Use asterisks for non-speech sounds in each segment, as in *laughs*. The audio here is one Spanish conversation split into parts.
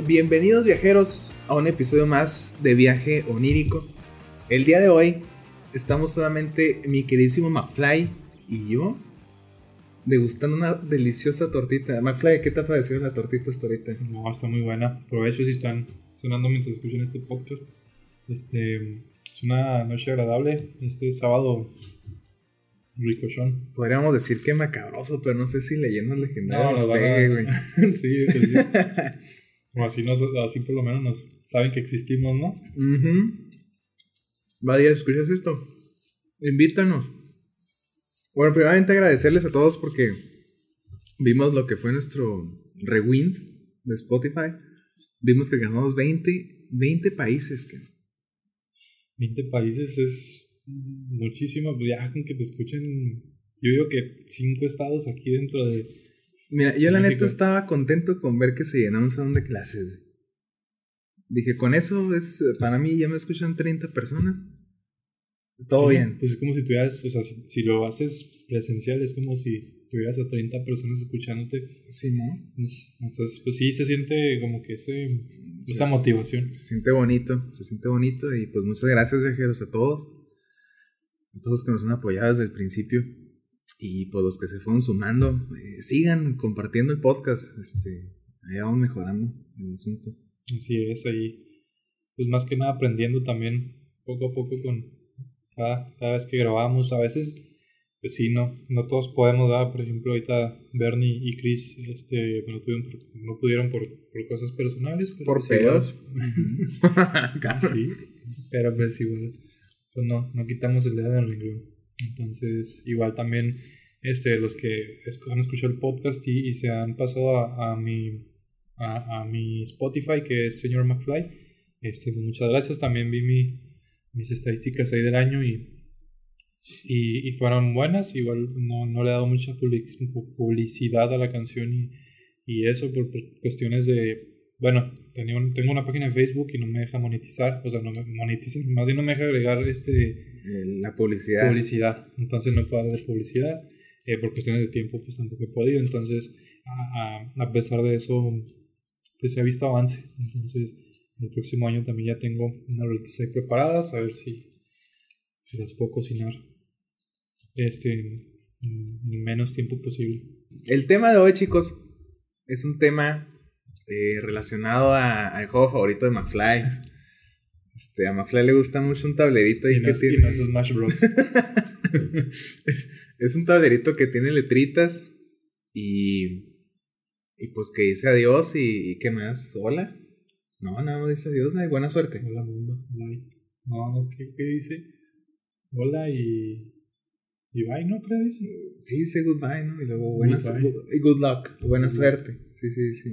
bienvenidos viajeros a un episodio más de Viaje Onírico. El día de hoy estamos solamente mi queridísimo McFly y yo degustando una deliciosa tortita. McFly, ¿qué te ha parecido la tortita hasta ahorita? No, está muy buena. Provecho si están sonando mientras escuchan este podcast. Este, es una noche agradable. Este sábado ricochón. Podríamos decir que macabroso, pero no sé si leyendas legendarias no, pegue, güey. *laughs* sí, sí. *laughs* o así, nos, así por lo menos nos saben que existimos, ¿no? Uh Vaya, ¿escuchas esto? Invítanos. Bueno, primeramente agradecerles a todos porque vimos lo que fue nuestro rewind de Spotify. Vimos que ganamos 20, 20 países. Que... 20 países es muchísimo. Ya con que te escuchen, yo digo que 5 estados aquí dentro de... Mira, yo la neta estaba contento con ver que se llenaba un salón de clases. Dije, con eso es, para mí ya me escuchan 30 personas. Todo bien. Pues es como si tuvieras, o sea, si, lo haces presencial, es como si tuvieras a 30 personas escuchándote. Sí, ¿no? Entonces, pues sí, se siente como que ese, esa motivación. Se siente bonito, se siente bonito. Y pues muchas gracias, viajeros, a todos. A todos que nos han apoyado desde el principio. Y pues los que se fueron sumando. Eh, sigan compartiendo el podcast. Este, ahí vamos mejorando el asunto. Así es, ahí. Pues más que nada aprendiendo también poco a poco con cada, cada vez que grabamos. A veces, pues sí, no, no todos podemos dar. Por ejemplo, ahorita Bernie y Chris este, no, tuvieron, no pudieron por, por cosas personales. Pero por pedos. *laughs* sí, pero pues igual, pues no, no quitamos el dedo del renglón. Entonces, igual también este, los que han escuchado el podcast y, se han pasado a, a mi a, mi Spotify, que es señor McFly. Este, pues, muchas gracias. También vi mi, mis estadísticas ahí del año y, y, y, fueron buenas. Igual no, no le he dado mucha publicidad a la canción y, y eso por, cuestiones de... Bueno, tenía tengo una página de Facebook y no me deja monetizar, o sea, no me monetiza, más bien no me deja agregar este... La publicidad. Publicidad, entonces no puedo dar publicidad, eh, por cuestiones de tiempo pues tampoco he podido, entonces a, a pesar de eso pues se ha visto avance. Entonces, el próximo año también ya tengo unas recetas ahí preparadas, a ver si, si, las puedo cocinar este, en menos tiempo posible. El tema de hoy, chicos, es un tema eh, relacionado al juego favorito de McFly. Este, a McFly le gusta mucho un tablerito y, que tiene... Smash Bros. *laughs* es, es un tablerito que tiene letritas y y pues que dice adiós y, qué más, hola. No, nada más dice adiós, ay, buena suerte. Hola mundo, bye. No, ¿qué, qué dice? Hola y... Y bye, ¿no? Creo dice. Sí, dice goodbye, ¿no? Y luego buena y good luck, buena suerte. Sí, sí, sí.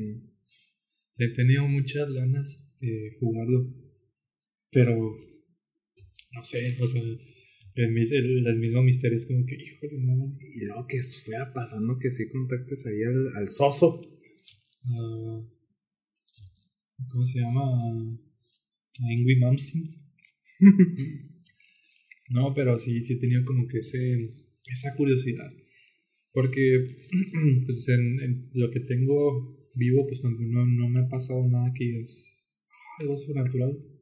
He tenido muchas ganas de jugarlo. Pero no sé, o sea, el, el, mismo misterio es como que, híjole, no. Y luego que fuera pasando que sí contactes ahí al, al soso. Uh, ¿Cómo se llama? A Ingui Mamsin. *laughs* no, pero sí, sí tenido como que ese, esa curiosidad. Porque *clears throat* pues en, lo que tengo vivo, pues no, no me ha pasado nada que es algo sobrenatural.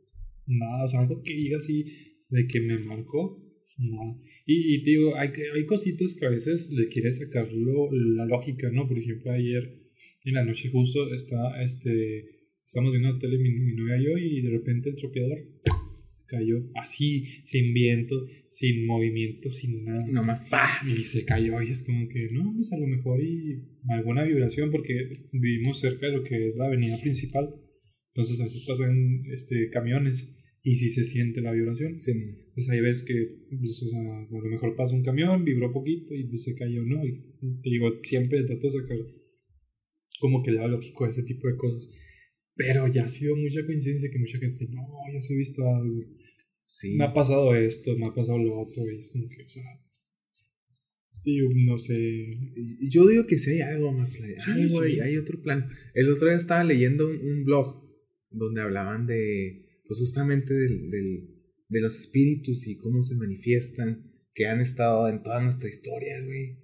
Nada, o sea, algo que diga así de que me marcó. Nada. Y, y te digo, hay, hay cositas que a veces le quieres sacarlo la lógica, ¿no? Por ejemplo, ayer en la noche justo está, este, estamos viendo la tele mi, novia y yo y de repente el troqueador cayó así, sin viento, sin movimiento, sin nada. Nomás paz. Y se cayó y es como que, no, pues a lo mejor y alguna vibración porque vivimos cerca de lo que es la avenida principal. Entonces a veces pasan este, camiones y si se siente la vibración. Sí. Pues ahí ves que pues, o sea, a lo mejor pasa un camión, vibró poquito y pues se cayó, ¿no? Y te digo, siempre trato de sacar como que lado lógico a ese tipo de cosas. Pero ya ha sido mucha coincidencia que mucha gente, no, yo sí he visto algo. Sí. Me ha pasado esto, me ha pasado lo otro, y es como que, o sea. Yo no sé. Yo digo que sí hay algo, más Sí, hay otro plan. El otro día estaba leyendo un, blog donde hablaban de, pues justamente del, del, de los espíritus y cómo se manifiestan, que han estado en toda nuestra historia, güey.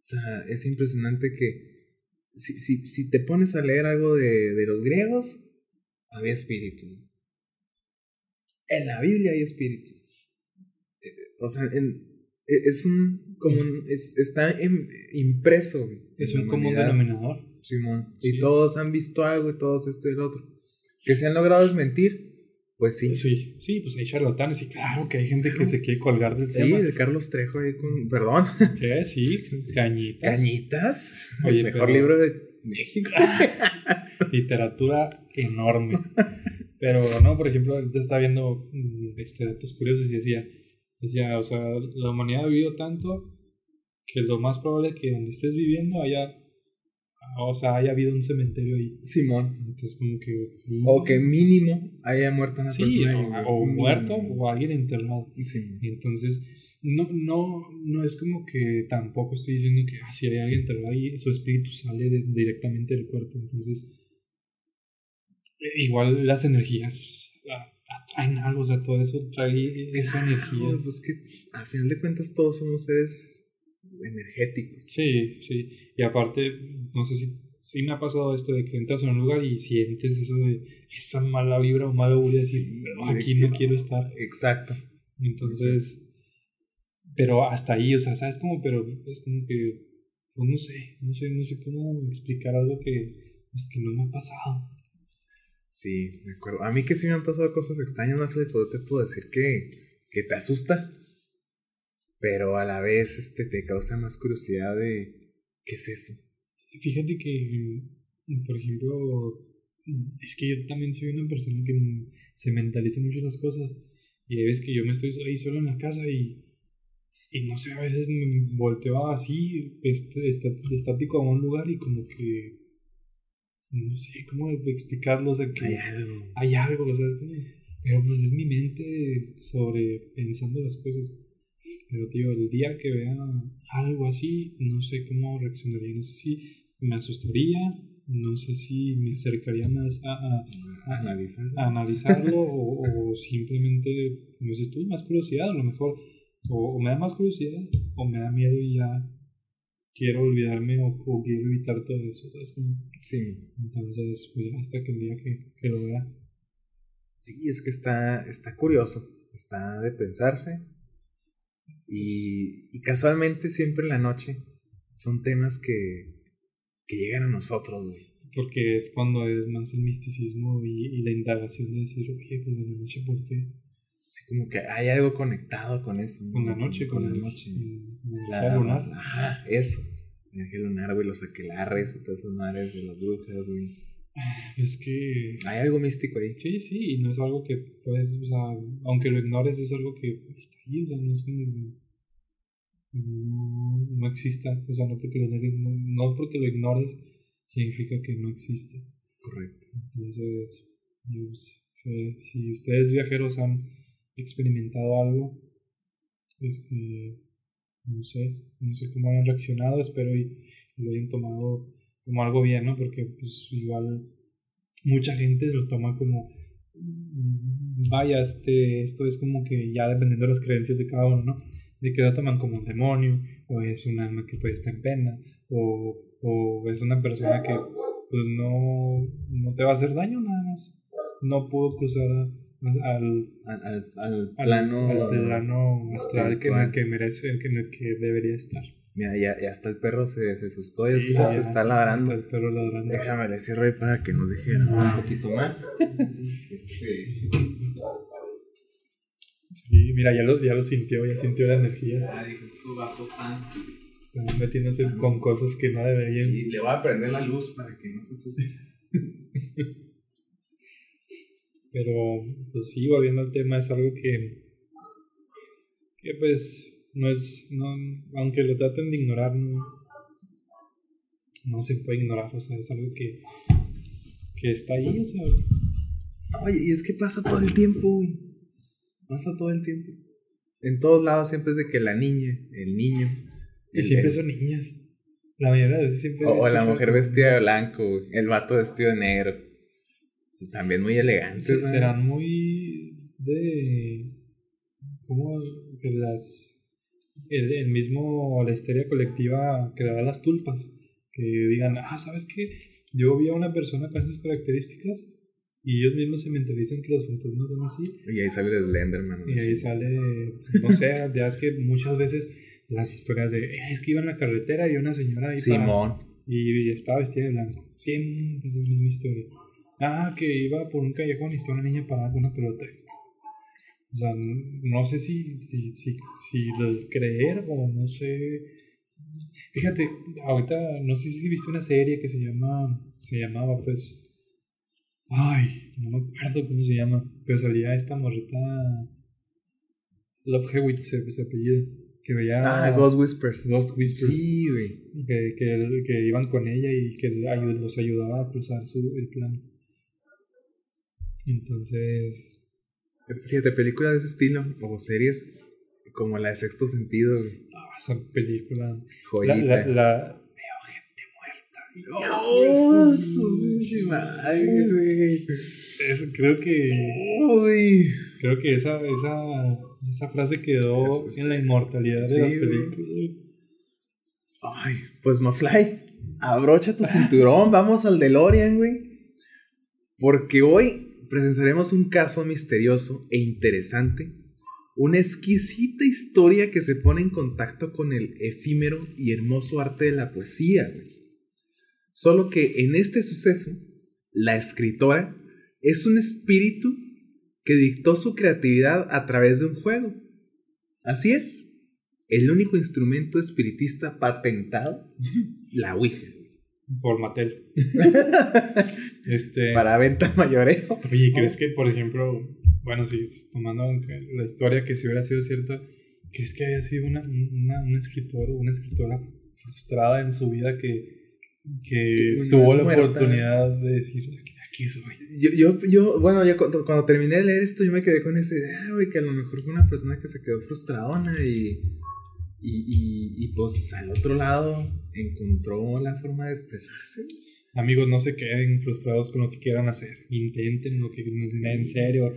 O sea, es impresionante que si, si, si te pones a leer algo de, de los griegos, había espíritus. En la Biblia hay espíritus. Eh, O sea, en- e- es un como un- es- está impreso. Es un común denominador. Simón. Sí. Y todos han visto algo y todos esto y el otro. Que se han logrado desmentir, pues sí. Sí, sí, pues hay charlatanes y claro que hay gente que se quiere colgar del Sí, tema. el Carlos Trejo ahí con. Perdón. ¿Qué? Sí, cañita. Cañitas. Oye, el mejor pero- libro de México. *laughs* Literatura enorme. Pero no, por ejemplo, ahorita estaba viendo mm, este, datos curiosos y decía, decía, o sea, la humanidad ha vivido tanto que lo más probable es que donde estés viviendo haya, o sea, haya habido un cementerio ahí. Simón. Entonces como que... O que mínimo haya muerto una Sí, persona. o, muerto o alguien enterrado. Sí. Entonces, no, no, no es como que tampoco estoy diciendo que ah, si hay alguien enterrado ahí, su espíritu sale de- directamente del cuerpo. Entonces, eh, igual las energías atraen algo, o sea, todo eso trae esa energía. Pues que a final de cuentas todos somos seres energéticos. Sí, sí. Y aparte, no sé si, si me ha pasado esto de que entras en un lugar y sientes eso de esa mala vibra o mala vibra, Sí, "Pero de aquí no quiero estar. Exacto. Entonces, pero hasta ahí, o sea, ¿sabes cómo? Pero es como que, pues no sé, no sé, no sé cómo explicar algo que, pues que no me ha pasado. Sí, me acuerdo. A mí que sí me han pasado cosas extrañas, Ángel, yo te puedo decir que, que te asusta. Pero a la vez este, te causa más curiosidad de qué es eso. Fíjate que, por ejemplo, es que yo también soy una persona que se mentaliza mucho las cosas. Y hay veces que yo me estoy ahí solo en la casa y, y no sé, a veces me volteo así, este, está- estático a un lugar y como que, no sé cómo explicarlo, o sea, que Hay algo. hay algo, o sea, es como, pero pues es mi mente sobre pensando las cosas. Pero tío, el día que vea algo así, no sé cómo reaccionaría, no sé si me asustaría, no sé si me acercaría más a, a- A analizar. a analizarlo o, o simplemente, como dices tú, más curiosidad, a lo mejor, o, o me da más curiosidad o me da miedo y ya quiero olvidarme o, o quiero evitar todo eso, ¿sabes? Sí. Entonces, pues hasta que el día que, que lo vea. Sí, es que está, está curioso. Está de pensarse. Y, y casualmente siempre en la noche son temas que, que llegan a nosotros, güey. Porque es cuando es más el misticismo y, y la indagación de decir, oye, pues en la noche, ¿por qué? Así como que hay algo conectado con eso. ¿no? Con la noche, con, la el- noche. con la La- lunar. Ajá, eso. Energía lunar, güey, los aquelarres y todas esas madres de las brujas, güey. *laughs* Es que. Hay algo místico ahí. Sí, sí, y no es algo que puedes, o sea, aunque lo ignores, es algo que está ahí, o sea, no es como. No, no exista, o sea, no porque, lo, no, no porque lo ignores significa que no existe. Correcto. Entonces, yo sé, si ustedes viajeros han experimentado algo, este, no sé, no sé cómo hayan reaccionado, espero y lo hayan tomado como algo bien, ¿no? Porque pues igual mucha gente lo toma como, mm, vaya, este, esto es como que ya dependiendo de las creencias de cada uno, ¿no? De que lo toman como un demonio, o es un alma que todavía está en pena, o, o es una persona que pues no, no te va a hacer daño nada más. No puedo cruzar a- al, Al, al, plano. al plano astral que, que merece, el que, en el que debería estar. Mira, ya, ya hasta el perro se, se asustó, ya Sí, escuchas, ya, se está ladrando. Está el perro ladrando. Déjame le cierro ahí para que nos dijera un poquito más. Este. Sí, mira, ya lo, ya lo sintió, ya sintió la energía. Ah, dijo, estos vatos están. Está metiéndose con cosas que no deberían. Sí, le voy a prender la luz para que no se asuste. Pero, pues sí, volviendo al tema, es algo que, que pues, no es, no, aunque lo traten de ignorar, no, no se puede ignorar, o sea, es algo que, que está ahí, o sea, Oye, y es que pasa todo el tiempo, güey. Pasa todo el tiempo. En todos lados siempre es de que la niña, el niño. y el- siempre el- son niñas. La mayoría de veces siempre... O, o la mujer vestida de blanco, güey, el vato vestido de negro. O sea, también muy elegante. Sí, serán muy de como que las el, el mismo la histeria colectiva creará las tulpas que digan ah sabes qué yo vi a una persona con esas características Y ellos mismos se mentalizan que los fantasmas son así. Y ahí sale el Slenderman. Y ahí sale, no sé, ya es que muchas veces las historias de, "Eh, es que iba en la carretera y una señora ahí parada". Simón. y estaba vestida de blanco. Siempre es la misma historia. Ah, que iba por un callejón y estaba una niña parada con una pelota. O sea, no sé si, si, si, si lo creer o no sé. Fíjate, ahorita no sé si viste una serie que se llama, se llamaba pues, ay, no me acuerdo cómo se llama, pero salía esta morrita, Love Hewitt se, se apellida, que veía Ah, Ghost Whispers. Ghost Whispers Sí, güey. que, que, que iban con ella y que los ayudaba a cruzar su, el plano. Entonces, Fíjate, películas de ese estilo, o series, como la de Sexto Sentido, güey. ah, esa película. La, Joyita. la, la- veo gente muerta. ¡Oh, su madre, güey! Es- creo que Uy. creo que esa, esa, esa frase quedó Es- en la inmortalidad de las güey. películas. Ay, pues Mafly, abrocha tu cinturón, vamos al DeLorean, güey. Porque hoy presenciaremos un caso misterioso e interesante, una exquisita historia que se pone en contacto con el efímero y hermoso arte de la poesía. Solo que en este suceso, la escritora es un espíritu que dictó su creatividad a través de un juego. Así es, el único instrumento espiritista patentado, la Ouija. Por Mattel. *laughs* este, Para venta mayoreo. Oye, ¿crees que, por ejemplo, bueno, si tomando la historia que si hubiera sido cierta, ¿crees que haya sido una, una, un escritor o una escritora frustrada en su vida que, que tuvo la muerta? oportunidad de decir, aquí, aquí soy? Yo, yo, yo, bueno, yo cuando, cuando terminé de leer esto, yo me quedé con esa idea, güey, que a lo mejor fue una persona que se quedó frustradona y, y, y, y pues al otro lado encontró la forma de expresarse. Amigos, no se queden frustrados con lo que quieran hacer. Intenten lo que en serio,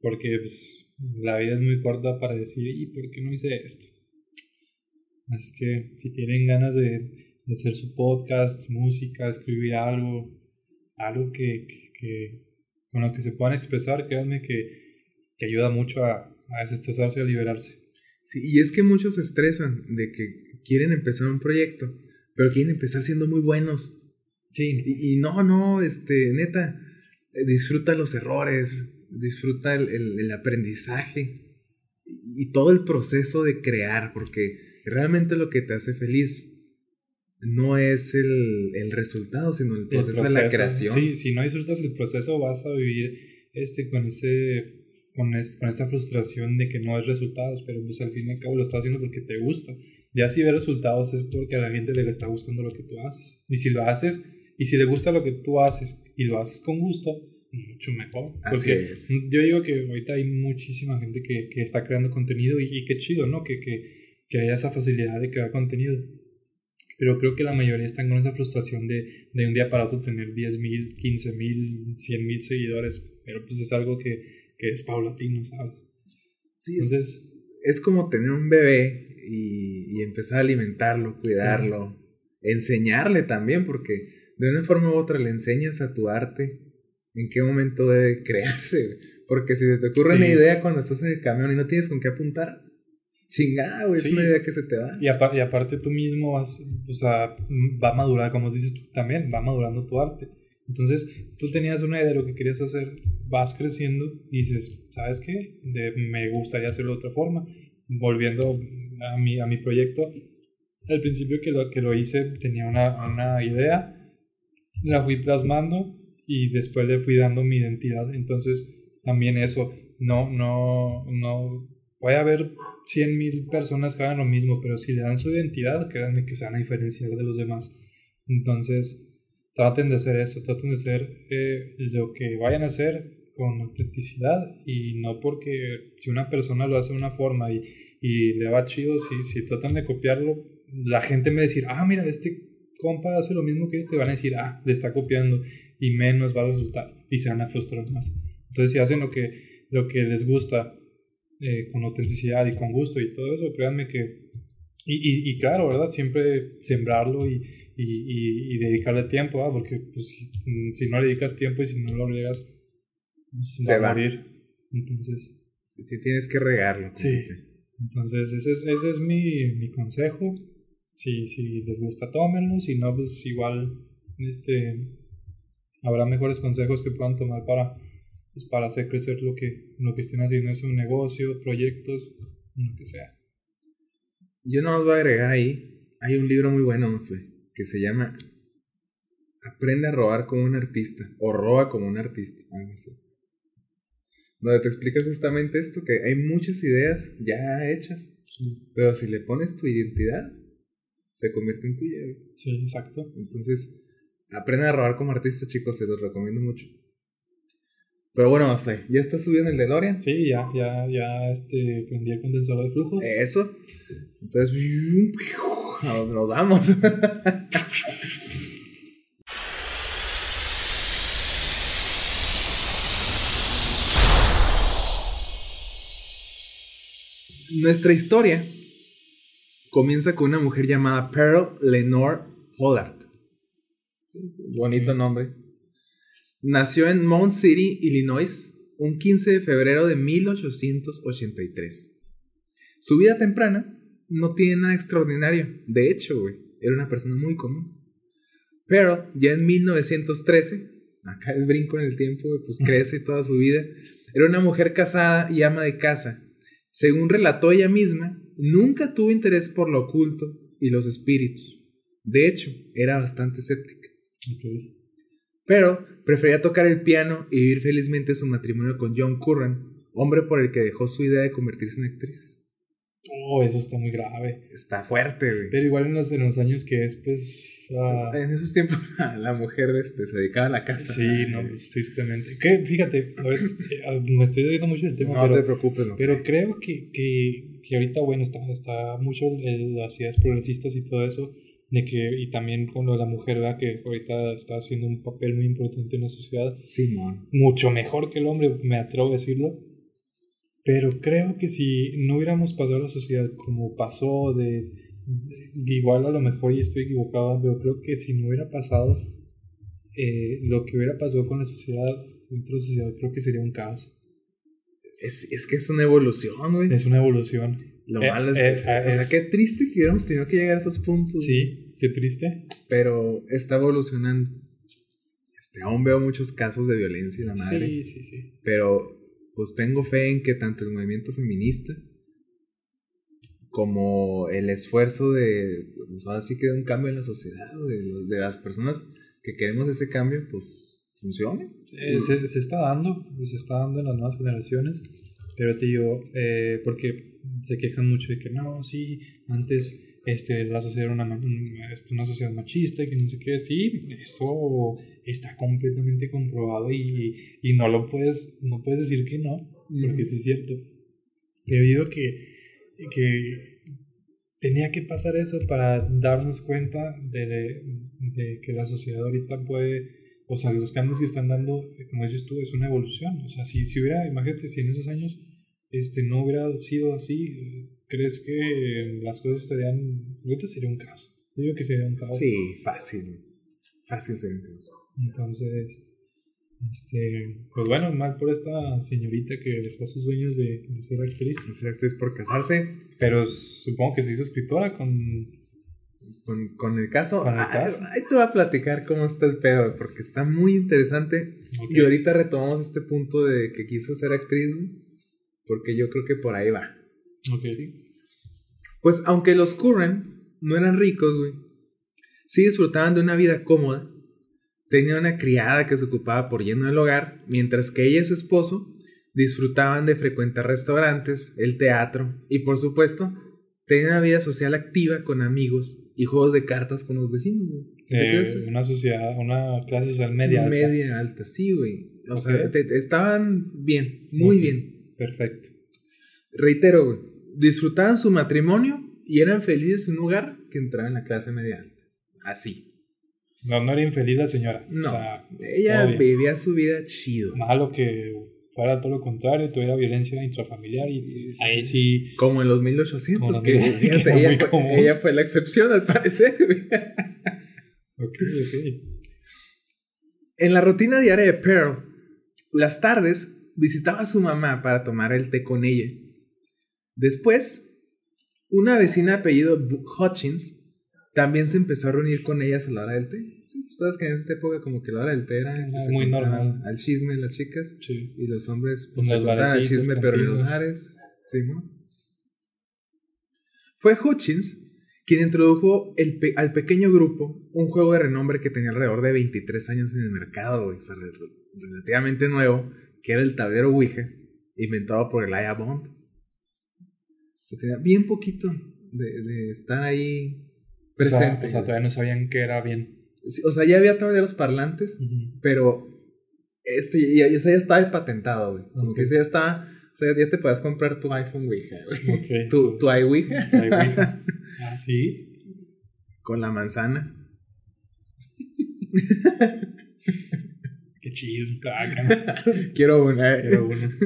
porque pues, la vida es muy corta para decir, ¿y por qué no hice esto? Así que si tienen ganas de, de hacer su podcast, música, escribir algo, algo que, que- que- con lo que se puedan expresar, créanme que, que ayuda mucho a, a desestresarse y a liberarse. Sí, y es que muchos se estresan de que quieren empezar un proyecto, pero quieren empezar siendo muy buenos. Sí, Y, y no, no, este, neta, eh, disfruta los errores, disfruta el, el- el aprendizaje y, todo el proceso de crear, porque realmente lo que te hace feliz no es el, el resultado, sino el el proceso, de la creación. Sí, si no disfrutas el proceso vas a vivir este con ese con, es- con esa frustración de que no hay resultados, pero pues al fin y al cabo lo estás haciendo porque te gusta. Ya si ves resultados es porque a la gente le está gustando lo que tú haces. Y si lo haces y si le gusta lo que tú haces y lo haces con gusto, mucho mejor. Así Porque es. yo digo que ahorita hay muchísima gente que, que está creando contenido y, y qué chido, ¿no? Que, que, que haya esa facilidad de crear contenido. Pero creo que la mayoría están con esa frustración de, de un día para otro tener 10 mil, 15 mil, 100 mil seguidores. Pero pues es algo que, que es paulatino, ¿sabes? Sí, es, Entonces- es como tener un bebé y, y empezar a alimentarlo, cuidarlo, enseñarle también, porque de una forma u otra le enseñas a tu arte en qué momento debe *laughs* crearse. Porque si se te ocurre Sí. una idea cuando estás en el camión y no tienes con qué apuntar, chingada, güey, Sí. es una idea que se te va. Y, apa- y aparte tú mismo vas, o sea, va a madurar, como dices tú también, va madurando tu arte. Entonces, tú tenías una idea de lo que querías hacer, vas creciendo y dices, ¿sabes qué? De- me gustaría hacerlo de otra forma. Volviendo a mi, a mi proyecto, al principio que lo, que lo hice tenía una, una idea, la fui plasmando y después le fui dando mi identidad. Entonces, también eso, no, no, no, puede haber 100 mil personas que hagan lo mismo, pero si le dan su identidad, créanme que se van a diferenciar de los demás. Entonces, traten de hacer eso, traten de hacer eh, lo que vayan a hacer con autenticidad y no porque si una persona lo hace de una forma y, y le va chido, si, si tratan de copiarlo, la gente me va a decir, ah, mira, este compa hace lo mismo que este, van a decir, ah, le está copiando y menos va a resultar y se van a frustrar más. Entonces, si hacen lo que, lo que les gusta eh, con autenticidad y con gusto y todo eso, créanme que... Y, y, y claro, ¿verdad? Siempre sembrarlo y, y, y, y dedicarle tiempo, ¿verdad? Porque pues, si, si no le dedicas tiempo y si no lo riegas, se va, a morir. Entonces. Sí, tienes que regarlo. Sí. Entonces, ese es, ese es mi, mi consejo. Si, si les gusta, tómenlo. Si no, pues igual este, habrá mejores consejos que puedan tomar para, pues, para hacer crecer lo que, lo que estén haciendo en su negocio, proyectos, lo que sea. Yo no os voy a agregar ahí. Hay un libro muy bueno, ¿no Que se llama Aprende a robar como un artista. O roba como un artista. Donde te explica justamente esto, que hay muchas ideas ya hechas. Pero si le pones tu identidad, se convierte en tuya. Sí, exacto. Entonces, aprende a robar como artista, chicos, se los recomiendo mucho. Pero bueno, ¿ya está subiendo el DeLorean? Sí, ya, ya, ya este, prendí el condensador de flujos. Eso. Entonces, *laughs* nos vamos. *laughs* Nuestra historia comienza con una mujer llamada Pearl Lenore Pollard. Bonito nombre. Nació en Mount City, Illinois, un 15 de febrero de 1883. Su vida temprana no tiene nada extraordinario. De hecho, güey, era una persona muy común. Pero ya en 1913, acá el brinco en el tiempo, pues *laughs* crece toda su vida. Era una mujer casada y ama de casa. Según relató ella misma, nunca tuvo interés por lo oculto y los espíritus. De hecho, era bastante escéptica. Pero prefería tocar el piano y vivir felizmente su matrimonio con John Curran, hombre por el que dejó su idea de convertirse en actriz. Oh, eso está muy grave. Está fuerte, güey. Pero igual en los, en los años que es, pues... En esos tiempos *laughs* la mujer este, se dedicaba a la casa. Sí, no, pues, tristemente. Que, fíjate, a ver, eh, me estoy dedicando mucho el tema. No te preocupes, no. Pero creo que, que, que ahorita, bueno, está, está mucho las ideas progresistas y todo eso de que, y también con lo de la mujer, ¿verdad? que ahorita está haciendo un papel muy importante en la sociedad. Sí, Mucho mejor que el hombre, me atrevo a decirlo. Pero creo que si no hubiéramos pasado a la sociedad como pasó, de, igual a lo mejor y estoy equivocado, pero creo que si no hubiera pasado eh, lo que hubiera pasado con la sociedad, dentro de la sociedad, creo que sería un caos. Es, es que es una evolución, güey. Es una evolución. Lo eh, malo es, eh, que, o sea, qué triste que hubiéramos tenido que llegar a esos puntos. Sí, qué triste. Pero está evolucionando. Este, aún veo muchos casos de violencia en la madre. Sí, sí, sí. Pero pues tengo fe en que tanto el movimiento feminista como el esfuerzo de, pues ahora sí que de un cambio en la sociedad, de, de las personas que queremos ese cambio, pues funcione. se, se, está dando, se está dando en las nuevas generaciones, pero te digo, eh, porque se quejan mucho de que no, sí, antes este, la sociedad era una, este, una sociedad machista y que no sé qué, sí, eso está completamente comprobado y, y no lo puedes, no puedes decir que no, porque sí es cierto. Pero digo que, que tenía que pasar eso para darnos cuenta de, de, que la sociedad ahorita puede, o sea, los cambios que están dando, como dices tú, es una evolución. O sea, si, si hubiera, imagínate, si en esos años este, no hubiera sido así, ¿crees que las cosas estarían... Ahorita sería un caos. Yo digo que sería un caos. Sí, fácil. Fácil sería un caos. Entonces, este, pues bueno, mal por esta señorita que dejó sus sueños de, ser actriz. De ser actriz por casarse. Pero supongo que se hizo escritora con... Con, con el caso. Con el caso. Ahí te voy a platicar cómo está el pedo, porque está muy interesante. Y ahorita retomamos este punto de que quiso ser actriz. Porque yo creo que por ahí va. Ok. Pues aunque los Curran no eran ricos, güey, sí disfrutaban de una vida cómoda. Tenía una criada que se ocupaba por lleno del hogar, mientras que ella y su esposo disfrutaban de frecuentar restaurantes, el teatro y, por supuesto, tenían una vida social activa con amigos y juegos de cartas con los vecinos. Eh, una sociedad, una clase social media alta. Media alta, sí, güey. O sea, estaban bien, muy bien. Perfecto. Reitero, güey, disfrutaban su matrimonio y eran felices en un lugar que entraba en la clase media alta. Así. No, no era infeliz la señora. No. ella vivía su vida chido. Malo que fuera todo lo contrario, tuviera violencia intrafamiliar y ahí sí. Como en los 1800, que, *laughs* ella, fue, ella, fue, la excepción al parecer. *laughs* ok, ok. En la rutina diaria de Pearl, Las tardes visitaba a su mamá para tomar el té con ella. Después, una vecina apellido Hutchins también se empezó a reunir con ellas a la hora del té. Sí, pues sabes que en esta época como que la hora del té era muy normal. Al chisme las chicas. Sí. Y los hombres pues se al chisme pero en los bares. Sí, ¿no? Fue Hutchins quien introdujo el al pequeño grupo un juego de renombre que tenía alrededor de 23 años en el mercado, o sea, relativamente nuevo, que era el tablero Ouija, inventado por Elijah Bond. O sea, tenía bien poquito de, de estar ahí presente. O sea, todavía no sabían que era bien. o sea, ya había tableros parlantes, pero este ya, ya, ya estaba patentado, güey. Como que ya está. O sea, ya te puedes comprar tu iPhone Ouija, güey. *laughs* tu, tu iWouija. *laughs* ah, sí. Con la manzana. Qué chido. *laughs* Quiero una. Eh. Quiero una.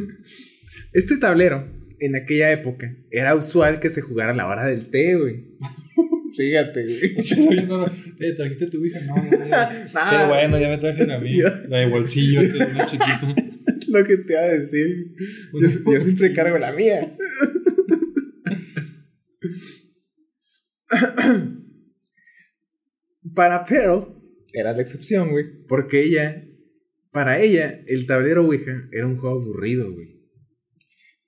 Este tablero, en aquella época, era usual que se jugara a la hora del té, güey. Fíjate, güey. *laughs* O sea, yo no, eh, ¿trajiste tu hija? No, no, Pero *laughs* bueno, ya me traje a mí. La de bolsillo, es una *laughs* chiquita. Lo que te iba a decir. Yo, yo siempre cargo la mía. Para Pearl era la excepción, güey. Porque ella, para ella, el tablero Ouija era un juego aburrido, güey.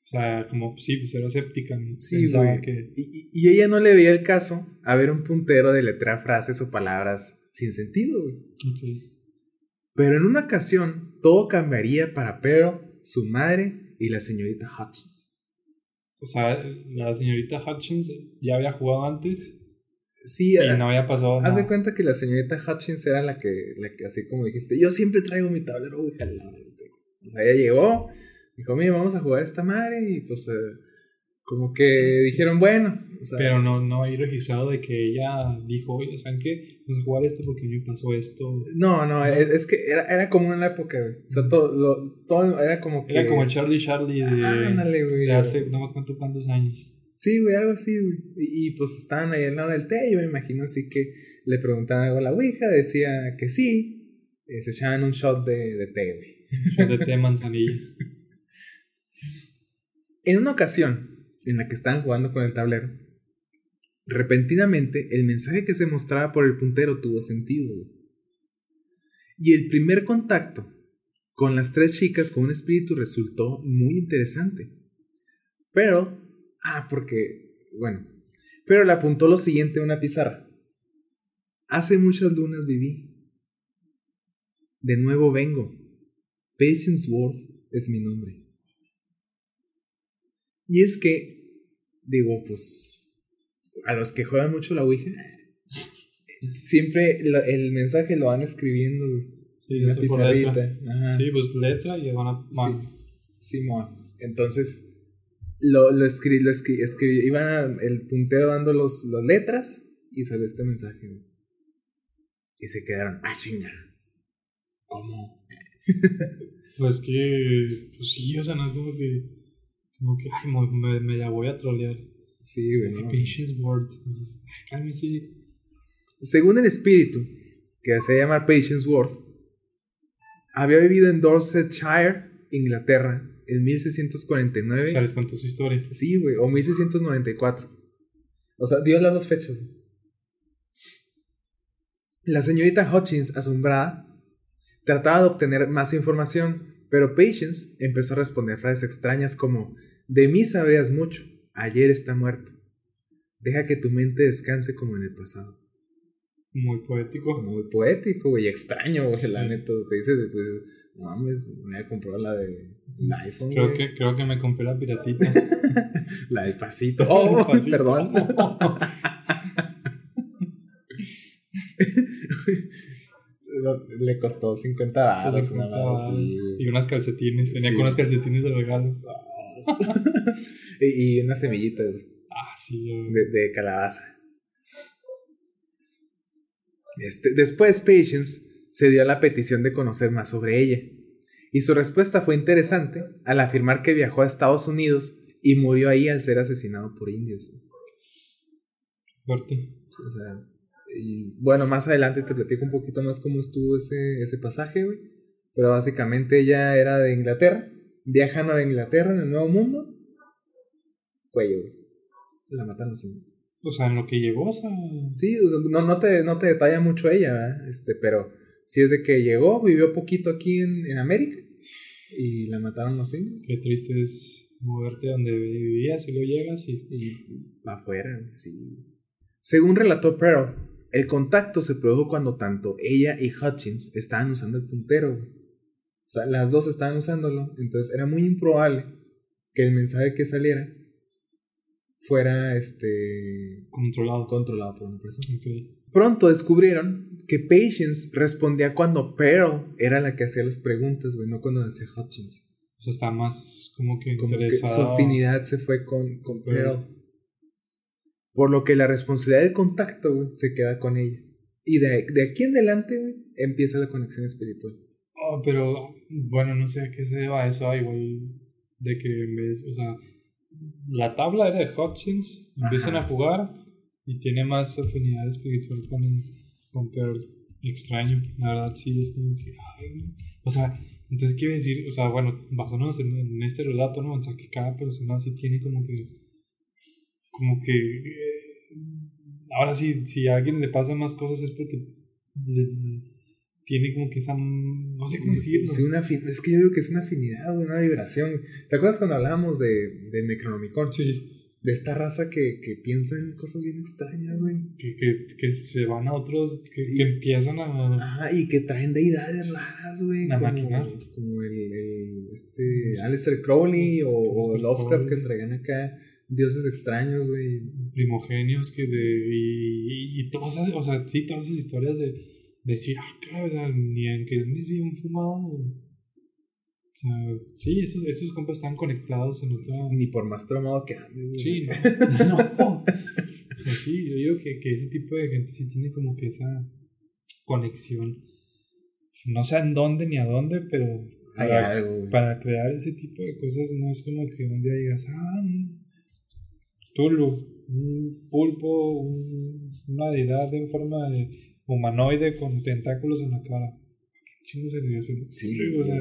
O sea, como, sí, pues era escéptica. Sí, güey. Que... Y, ella no le veía el caso a ver un puntero de letra frases o palabras sin sentido, güey. Pero en una ocasión, todo cambiaría para Pearl, su madre y la señorita Hutchins. O sea, la señorita Hutchins ya había jugado antes. Sí, y no había pasado nada. Haz de cuenta que la señorita Hutchins era la que, la que así como dijiste, yo siempre traigo mi tablero, O sea, ella llegó, dijo, mira, vamos a jugar esta madre y pues eh, como que dijeron, bueno. Pero no, no hay registrado de que ella dijo, oye, ¿saben qué? Vamos a jugar esto porque a mí me pasó esto. No, no, es, que era, era como en la época, güey. O sea, todo, lo, todo era como que... Era como Charlie Charlie de, Ándale, güey. de hace no me acuerdo cuántos años. Sí, güey, algo así, güey. Y, pues estaban ahí en la hora del té, yo me imagino así que le preguntaban algo a la Ouija, decía que sí, eh, se echaban un shot de, de té, güey. Shot de té manzanilla. *laughs* en una ocasión, en la que estaban jugando con el tablero, repentinamente el mensaje que se mostraba por el puntero tuvo sentido. Y el primer contacto con las tres chicas con un espíritu resultó muy interesante. Pero, ah, porque, bueno, pero le apuntó lo siguiente a una pizarra. Hace muchas lunas viví. De nuevo vengo. Patience Worth es mi nombre. Y es que digo, pues, a los que juegan mucho la Ouija, *laughs* siempre el mensaje lo van escribiendo sí, en pizarrita. Sí, pues letra y van a... Sí, Simón. Entonces, lo, lo escribí, lo escribí, iban el punteo dando los, las letras y salió este mensaje. Y se quedaron, ah, chinga. ¿Cómo? *laughs* pues que, pues sí, o sea, no es como que como que, ay, me, me la voy a trolear. Sí, güey. No. Patience Word. Según el espíritu, que se llama Patience Word, había vivido en Dorsetshire, Inglaterra, en 1649. O sea, les contó su historia. Sí, güey, o 1694. O sea, dio las dos fechas. La señorita Hutchins, asombrada, trataba de obtener más información, pero Patience empezó a responder frases extrañas como de mí sabrías mucho. Ayer está muerto. Deja que tu mente descanse como en el pasado. Muy poético. Muy poético, güey. Extraño, güey. La neta. Te dices, pues, mames, me voy a comprar la de iPhone. Creo que, creo que me compré la piratita. *laughs* la del pasito. *laughs* Oh, *laughs* perdón. Le costó 50 dólares. Y unas calcetines. Venía con unas calcetines de regalo. *laughs* y, unas semillitas ah, de, calabaza. Este, después Patience se dio a la petición de conocer más sobre ella, y su respuesta fue interesante al afirmar que viajó a Estados Unidos y murió ahí al ser asesinado por indios. Fuerte. y bueno, más adelante te platico un poquito más cómo estuvo ese, ese pasaje, güey. Pero básicamente ella era de Inglaterra. Viaja a Inglaterra en el Nuevo Mundo. Cuello, güey. La matan los indios. O sea, en lo que llegó, o sea. Sí, o sea, no, no, te, no te detalla mucho ella, ¿verdad? Este, pero sí es de que llegó, vivió poquito aquí en, en América y la mataron los indios. Qué triste es moverte donde vivías y luego llegas y. Y afuera, sí. Según relató Pearl, el contacto se produjo cuando tanto ella y Hutchins estaban usando el puntero. O sea, las dos estaban usándolo. Entonces era muy improbable que el mensaje que saliera fuera este Controlado. controlado por una persona. Pronto descubrieron que Patience respondía cuando Pearl era la que hacía las preguntas, güey, no cuando hacía Hutchins. O sea, está más como que Como que su afinidad se fue con, con Pearl. Pearl. Por lo que la responsabilidad del contacto, güey, se queda con ella. Y de, de aquí en adelante, güey, empieza la conexión espiritual. Oh, pero bueno, no sé a qué se deba eso, ah, igual de que en vez, o sea, la tabla era de Hutchins, empiezan Ajá. a jugar y tiene más afinidad espiritual con, con Pearl. Extraño, la verdad sí es como que, ay, o sea, entonces quiere decir, o sea, bueno, basándonos en, en este relato, ¿no? O sea, que cada persona sí tiene como que, como que, eh, ahora sí, si a alguien le pasan más cosas es porque le- tiene como que esa, no sé cómo decirlo. Sí, una afin- es que yo digo que es una afinidad, una vibración. ¿Te acuerdas cuando hablábamos de, del Necronomicon? Sí. De esta raza que, que piensa en cosas bien extrañas, güey. que, que, que se van a otros, que, que empiezan a... Ajá, y que traen deidades raras, güey. A como, maquinar. como el, el, este, Aleister Crowley o, Lovecraft que traían acá dioses extraños, güey. primogenios que de... Y, y todas esas, o sea, sí, todas esas historias de, de decir, ah, sea, ni en que ni si un fumado... O sea, sí, esos, esos compas están conectados en otra... Ni por más traumado que andes, güey. Sí, *laughs* no. no. O sea, sí, yo digo que, que ese tipo de gente sí tiene como que esa conexión. No sé en dónde ni a dónde, pero Hay para, algo, güey. para crear ese tipo de cosas no es como que un día digas, ah, Tulu, un pulpo, un- una deidad en forma de humanoide con tentáculos en la cara. ¿Qué chingo se le dio ese? Sí, o sea,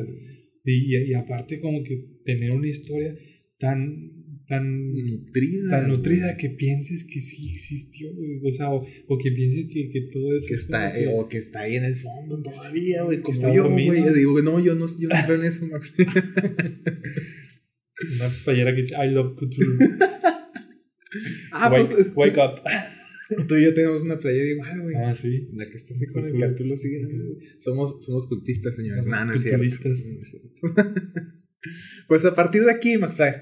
y, y aparte como que tener una historia tan, tan nutrida. tan nutrida que pienses que sí existió, güey. O sea, o, o que pienses que, que todo eso Que es está, que- o que está ahí en el fondo todavía, güey. Como está yo, güey. Digo, no, yo no, yo no creo en eso, güey. *laughs* una playera que dice I love Cthulhu. *laughs* Ah, wake, pues wake up. Tú y yo tenemos una playera igual, güey. Ah, sí. La que está así con el. Cthulhu sigue. Somos, somos cultistas, señores. Somos no es cierto. culturistas. No es cierto. *laughs* pues a partir de aquí, McFly,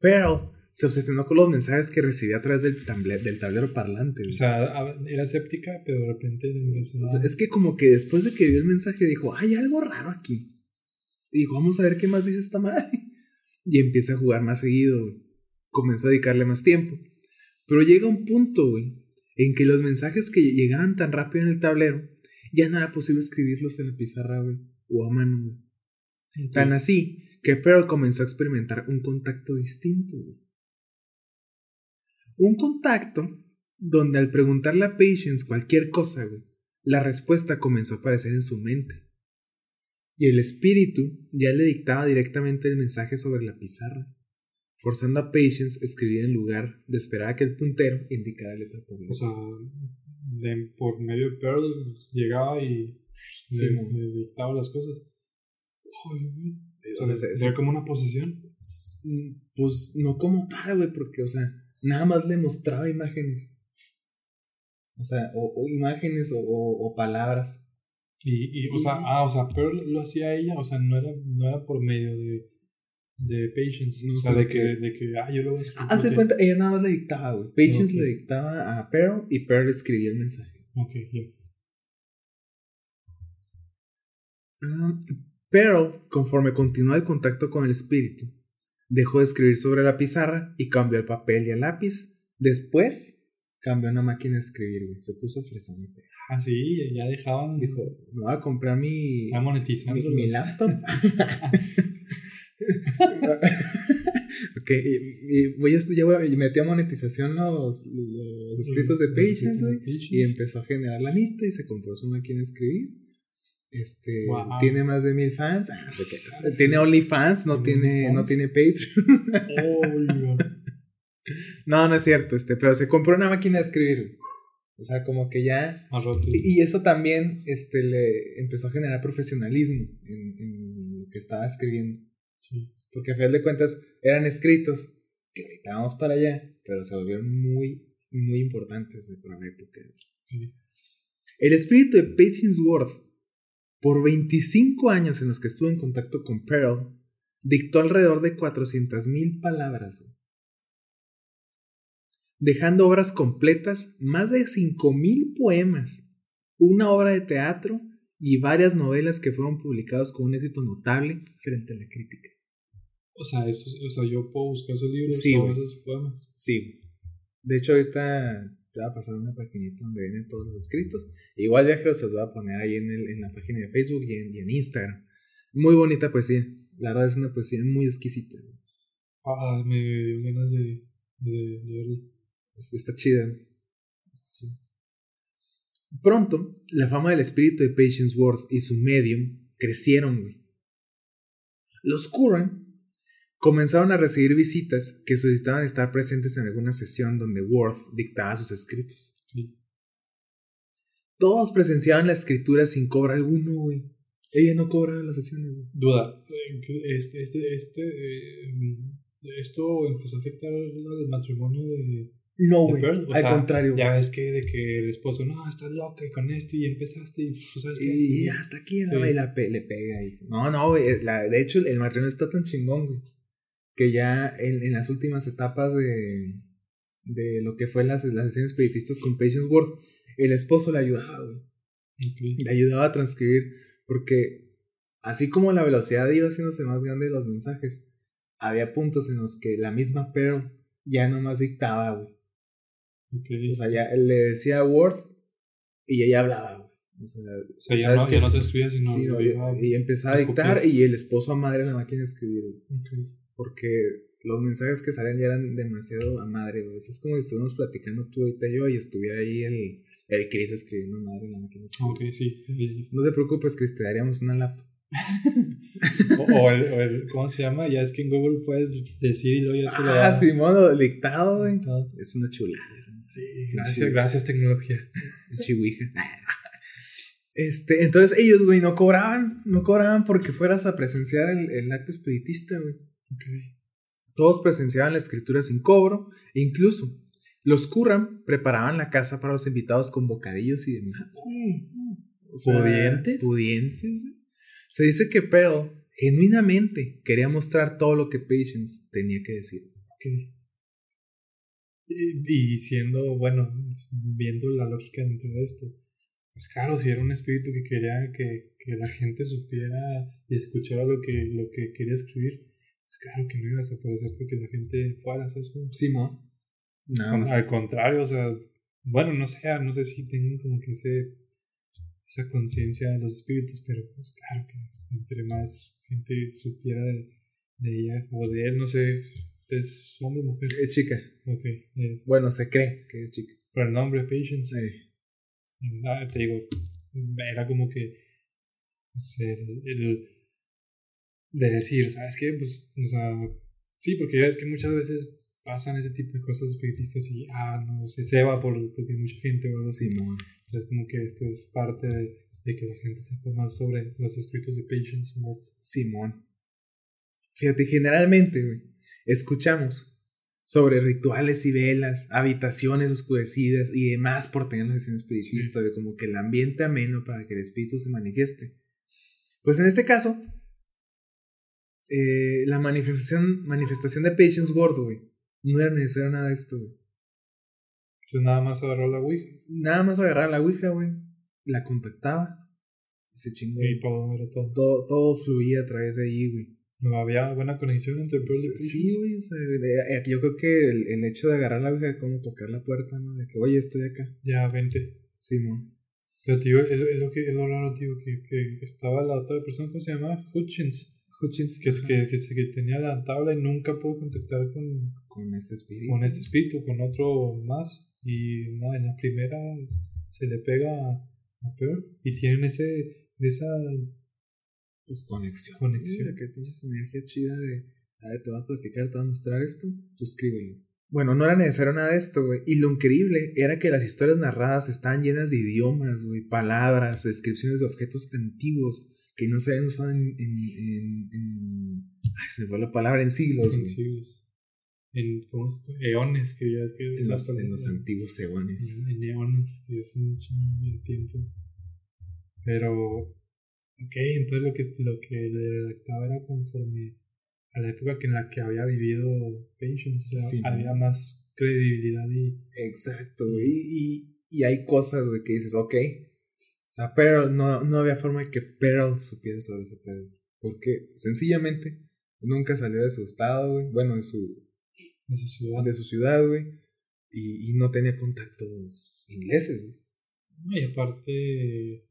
Pearl se obsesionó con los mensajes que recibía a través del, table- del tablero parlante. O sea, era escéptica, pero de repente O sea, es que como que después de que vio el mensaje dijo, hay algo raro aquí. Y dijo, vamos a ver qué más dice esta madre. *laughs* Y empieza a jugar más seguido. Comenzó a dedicarle más tiempo. Pero llega un punto, güey, en que los mensajes que llegaban tan rápido en el tablero, ya no era posible escribirlos en la pizarra, güey. O a mano, güey. Tan así que Pearl comenzó a experimentar un contacto distinto. güey. Un contacto donde al preguntarle a Patience cualquier cosa, güey, la respuesta comenzó a aparecer en su mente. Y el espíritu ya le dictaba directamente el mensaje sobre la pizarra, forzando a Patience a escribir en lugar de esperar a que el puntero indicara letra por letra. O sea, de- por medio de Pearl llegaba y Sí, le, dictaba las cosas. O sea, se- se- era como una posesión. Pues no como tal, güey, porque, o sea, nada más le mostraba imágenes. O sea, o, o imágenes o, o- o palabras. Y, y, o sea, ah, o sea, Pearl lo hacía ella, o sea, no era, no era por medio de, de Patience. No o sea, de que, de que, ah, yo lo voy a escribir. Hace cuenta, ella nada más le dictaba, güey. Patience le dictaba a Pearl y Pearl escribía el mensaje. Ok, ya. Ah, Pearl, conforme continuó el contacto con el espíritu, dejó de escribir sobre la pizarra y cambió el papel y el lápiz. Después, cambió una máquina de escribir, güey. Se puso fresón. y. Ah, sí, ya dejaban. Dijo, me voy a comprar mi, Ya monetizando. mi, mi laptop. *laughs* *laughs* *laughs* ok, y, y voy a, ya voy a- metió a monetización los, los escritos de. Patience. Y empezó a generar la mitad y se compró su máquina de escribir. Este, Wow. tiene más de mil fans. Ah, qué. Tiene OnlyFans, no ¿Tiene no tiene Patreon. Obvio. *laughs* no, no es cierto, este, pero se compró una máquina de escribir. O sea, como que ya. Y y eso también este, le empezó a generar profesionalismo en, en lo que estaba escribiendo. Porque a final de cuentas eran escritos que necesitábamos para allá, pero se volvieron muy, muy importantes para la época. El espíritu de Patience Worth, por 25 años en los que estuvo en contacto con Pearl, dictó alrededor de 400.000 palabras, dejando obras completas, más de 5.000 poemas, una obra de teatro y varias novelas que fueron publicadas con un éxito notable frente a la crítica. O sea, eso, o sea, yo puedo buscar esos libros, Sí, todos esos poemas. Sí. De hecho, ahorita te voy a pasar una paginita donde vienen todos los escritos. Igual ya que los voy a poner ahí en, el- en la página de Facebook y en, y en Instagram. Muy bonita poesía. La verdad es una poesía muy exquisita. Ah, me dio ganas de, de, de verlo. Es- Está chida. Está chida. Pronto, la fama del espíritu de Patience Worth y su medium crecieron, güey. Los Curran comenzaron a recibir visitas que solicitaban estar presentes en alguna sesión donde Worth dictaba sus escritos. Sí. Todos presenciaban la escritura sin cobro alguno, güey. Ella no cobraba las sesiones, güey. Duda, eh, este, este, este, eh, esto empezó a afectar al matrimonio de, No, güey. Al sea, contrario, Ya ves que de que el esposo, no, estás loca y con esto y empezaste y, uf, ¿sabes qué? Y hasta aquí, Sí. la le pega. Y... No, no, güey. la- de hecho, el matrimonio está tan chingón, güey. Que ya en, en las últimas etapas de, de lo que fue las, las sesiones espiritistas con Patience Worth, el esposo le ayudaba, güey. Ok. Le ayudaba a transcribir. Porque así como la velocidad iba haciéndose más grande de los mensajes, había puntos en los que la misma Pearl ya nomás dictaba, güey. O sea, ya le decía Word y ella hablaba, güey. O sea, O sea, ya ¿sabes no, ya no te escribías, sino Sí, no, y, y empezaba a dictar y el esposo a madre la máquina de escribir, güey. Porque los mensajes que salían ya eran demasiado a madre, güey. Es como si estuviéramos platicando tú ahorita y yo y estuviera ahí el, el Chris escribiendo a madre en la máquina. Ok, sí. sí. No te preocupes, Chris, te daríamos una laptop. *laughs* O, o el, o el- ¿cómo se llama? Ya es que en Google puedes decir y luego ya te lo Ah, sí, modo dictado, güey. Es una chulada. Sí, gracias, gracias tecnología. chihuija. *laughs* Este, entonces ellos, güey, no cobraban, no cobraban porque fueras a presenciar el, el acto espiritista, güey. Todos presenciaban la escritura sin cobro, e incluso los Curran preparaban la casa para los invitados con bocadillos y demás. O ¿Pudientes? Pudientes. Se dice que Pearl genuinamente quería mostrar todo lo que Patience tenía que decir. Y siendo, bueno, viendo la lógica dentro de esto, pues claro, si era un espíritu que quería que, que la gente supiera y escuchara lo que, lo que quería escribir, pues claro que no iba a desaparecer porque la gente fuera, ¿sabes? cómo? Simón. Nada Con- más. al contrario, o sea, bueno, no sé, no sé si tengan como que ese, esa conciencia de los espíritus, pero pues claro que entre más gente supiera de, de ella o de él, no sé, es hombre o mujer. Es chica. Ok, es, Bueno, se cree que es chica. por el nombre, Patience, Sí. ah, te digo, era como que pues, el, el de decir, ¿sabes qué? Pues, o sea, sí, porque ya es que muchas veces pasan ese tipo de cosas espiritistas y, ah, no, se ceba por, porque hay mucha gente o algo así. Simón. Entonces, como que esto es parte de, de que la gente sepa más sobre los escritos de Patience Worth. Simón. Fíjate, generalmente, güey, escuchamos sobre rituales y velas, habitaciones oscurecidas y demás por tener la sesión espiritista, como que el ambiente ameno para que el espíritu se manifieste. Pues en este caso, eh, la manifestación, manifestación de Patience Word, güey, no era necesario nada de esto, güey. Entonces, nada más agarró la Ouija Nada más agarrar la Ouija, güey, la contactaba y se chingó. y todo era todo. Todo, todo fluía a través de ahí, güey. No había buena conexión entre Pearl y Patience. Sí, güey, o sea, eh, yo creo que el, el hecho de agarrar la Ouija, como tocar la puerta, ¿no? De que, oye, estoy acá. Ya, vente. Simón. Pero, tío, es, es lo que es lo raro, tío, que, que estaba la otra persona, ¿cómo se llama? Hutchins. Hutchins. Que, que, que, se- que tenía la tabla y nunca pudo contactar con, Con este espíritu. con este espíritu, con otro más. Y nada, en la primera se le pega a, a Pearl. Y tienen ese, esa pues conexión. Conexión. Mira, qué pinches energía chida de, a ver, te voy a platicar, te voy a mostrar esto, tú escríbelo. Bueno, no era necesario nada de esto, güey. Y lo increíble era que las historias narradas estaban llenas de idiomas, güey, palabras, descripciones de objetos antiguos que no se habían usado en. en, en, en- ay, se me fue la palabra, en siglos, en siglos. En, ¿cómo se llama? Eones, que ya es que. En los, en los antiguos eones. En eones, que es un chingo de tiempo. Pero. Ok, entonces lo que, lo que le redactaba era conforme a la época que en la que había vivido Patience. O sea, Sí, había más credibilidad y. Exacto. Y, y, y hay cosas, güey, que dices, ok. O sea, pero no, no había forma de que Pearl supiera sobre ese pedo. Porque sencillamente nunca salió de su estado, güey. Bueno, de su, de su ciudad. de su ciudad, güey. Y, y no tenía contactos ingleses, güey. No, y aparte,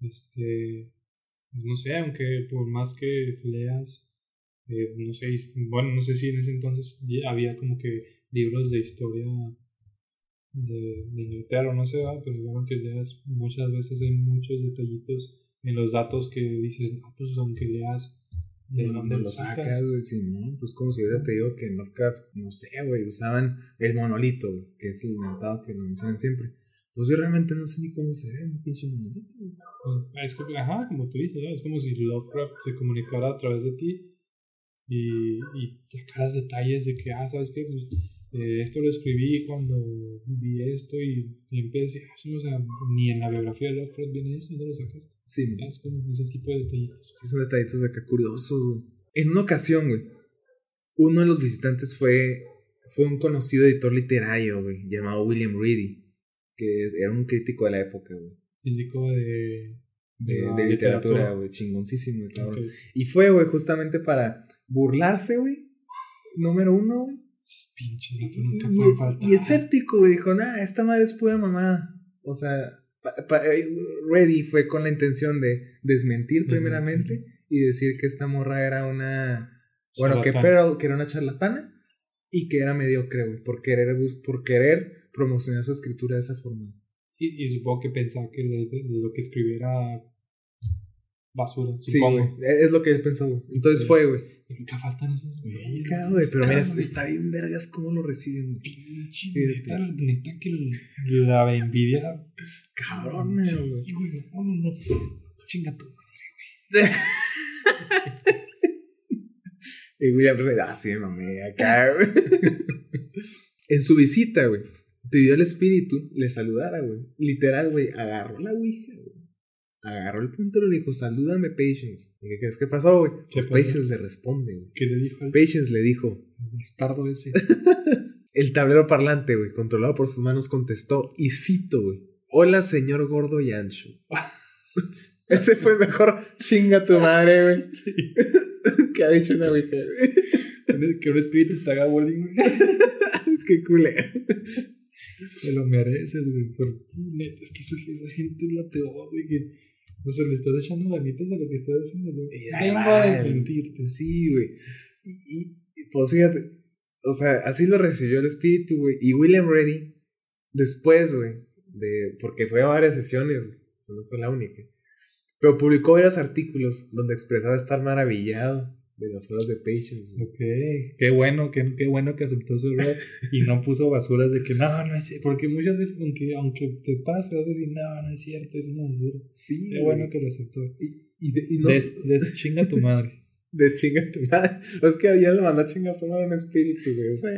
este, no sé, aunque por más que leas, eh, no sé, bueno, no sé si en ese entonces había como que libros de historia de, de Inglaterra, no sé, ¿verdad? pero igual que leas, muchas veces hay muchos detallitos en los datos que dices, no, pues aunque leas, ¿de ¿De dónde dónde lo sacas, güey? Sí, no. Pues como si hubiera te digo que en Lovecraft, no sé, güey, usaban el monolito, güey, que es el inventado que lo mencionan siempre. Pues yo realmente no sé ni cómo se ve un pinche monolito, güey. Es que, ajá, como tú dices, ¿no? es como si Lovecraft se comunicara a través de ti y, y sacaras detalles de que, ah, ¿sabes qué? Pues, eh, esto lo escribí cuando vi esto y siempre decía, ah, sí, o sea, ni en la biografía de Lovecraft viene eso, ¿dónde lo sacaste? Sí. Es como ese tipo de detallitos. Sí, son detallitos de acá curiosos, güey. En una ocasión, güey, uno de los visitantes fue, fue un conocido editor literario, güey, llamado William Reedy, que es- era un crítico de la época, güey. Físico de, De, literatura, güey, chingoncísimo, el cabrón. Ok. Y fue, güey, justamente para burlarse, güey. Número uno, güey. Esos pinches Y, datos nunca pueden faltar. y escéptico, güey, dijo, nah, esta madre es pura mamá. O sea, pa- pa- eh, Ready fue con la intención de desmentir primeramente y decir que esta morra era una... Bueno, que. Pearl, que era una charlatana y que era mediocre, güey, por querer, por querer promocionar su escritura de esa forma. Y, y supongo que pensaba que lo que escribiera basura, Sí, supongo. güey, es lo que él pensó, güey. Entonces Sí. fue, güey. Nunca faltan esos güeyes. Nunca, güey, pero mira, güey. está bien vergas cómo lo reciben, güey. Pinche neta, neta que la envidia. Cabrón, Sí, güey. güey, no, no, no. Chinga tu *laughs* Y William Reed, ah, sí, mamé, acá, güey. *laughs* en su visita, güey, pidió al espíritu le saludara, güey. Literal, güey, agarró la ouija, güey. Agarró el puntero y le dijo, salúdame, Patience. ¿Y qué crees que pasó, güey? ¿Qué Pues pasó? Patience le responde, güey. ¿Qué le dijo al Patience le dijo, bastardo ese? *laughs* el tablero parlante, güey, controlado por sus manos, contestó, y cito, güey. Hola, señor gordo y ancho. *laughs* Ese fue el mejor chinga tu madre, güey. *laughs* que ha dicho una ouija, güey. que un espíritu te haga bullying, güey. Qué culero. Te lo mereces, güey. Por neta, es que esa, esa gente es la peor, güey. Que, o sea, le estás echando ganitas a lo que estás haciendo, güey. Y ahí Vengo a desmentirte. Sí, güey. Y, y- y, pues fíjate, o sea, así lo recibió el espíritu, güey. Y William Reddy, después, güey, de, porque fue a varias sesiones, güey, o sea, no fue la única. Pero publicó varios artículos donde expresaba estar maravillado de las horas de Patience, güey. Ok, qué bueno, qué, qué bueno que aceptó su error y no puso basuras de que no, no es cierto. Porque muchas veces, aunque, aunque te pase, vas a decir, no, no es cierto, es una basura. Sí, Qué güey. bueno que lo aceptó. Y, y, de, y no Des, des chinga tu madre. *laughs* de chinga tu madre. Es que ya le mandó a chingar su madre un espíritu, güey. O sea,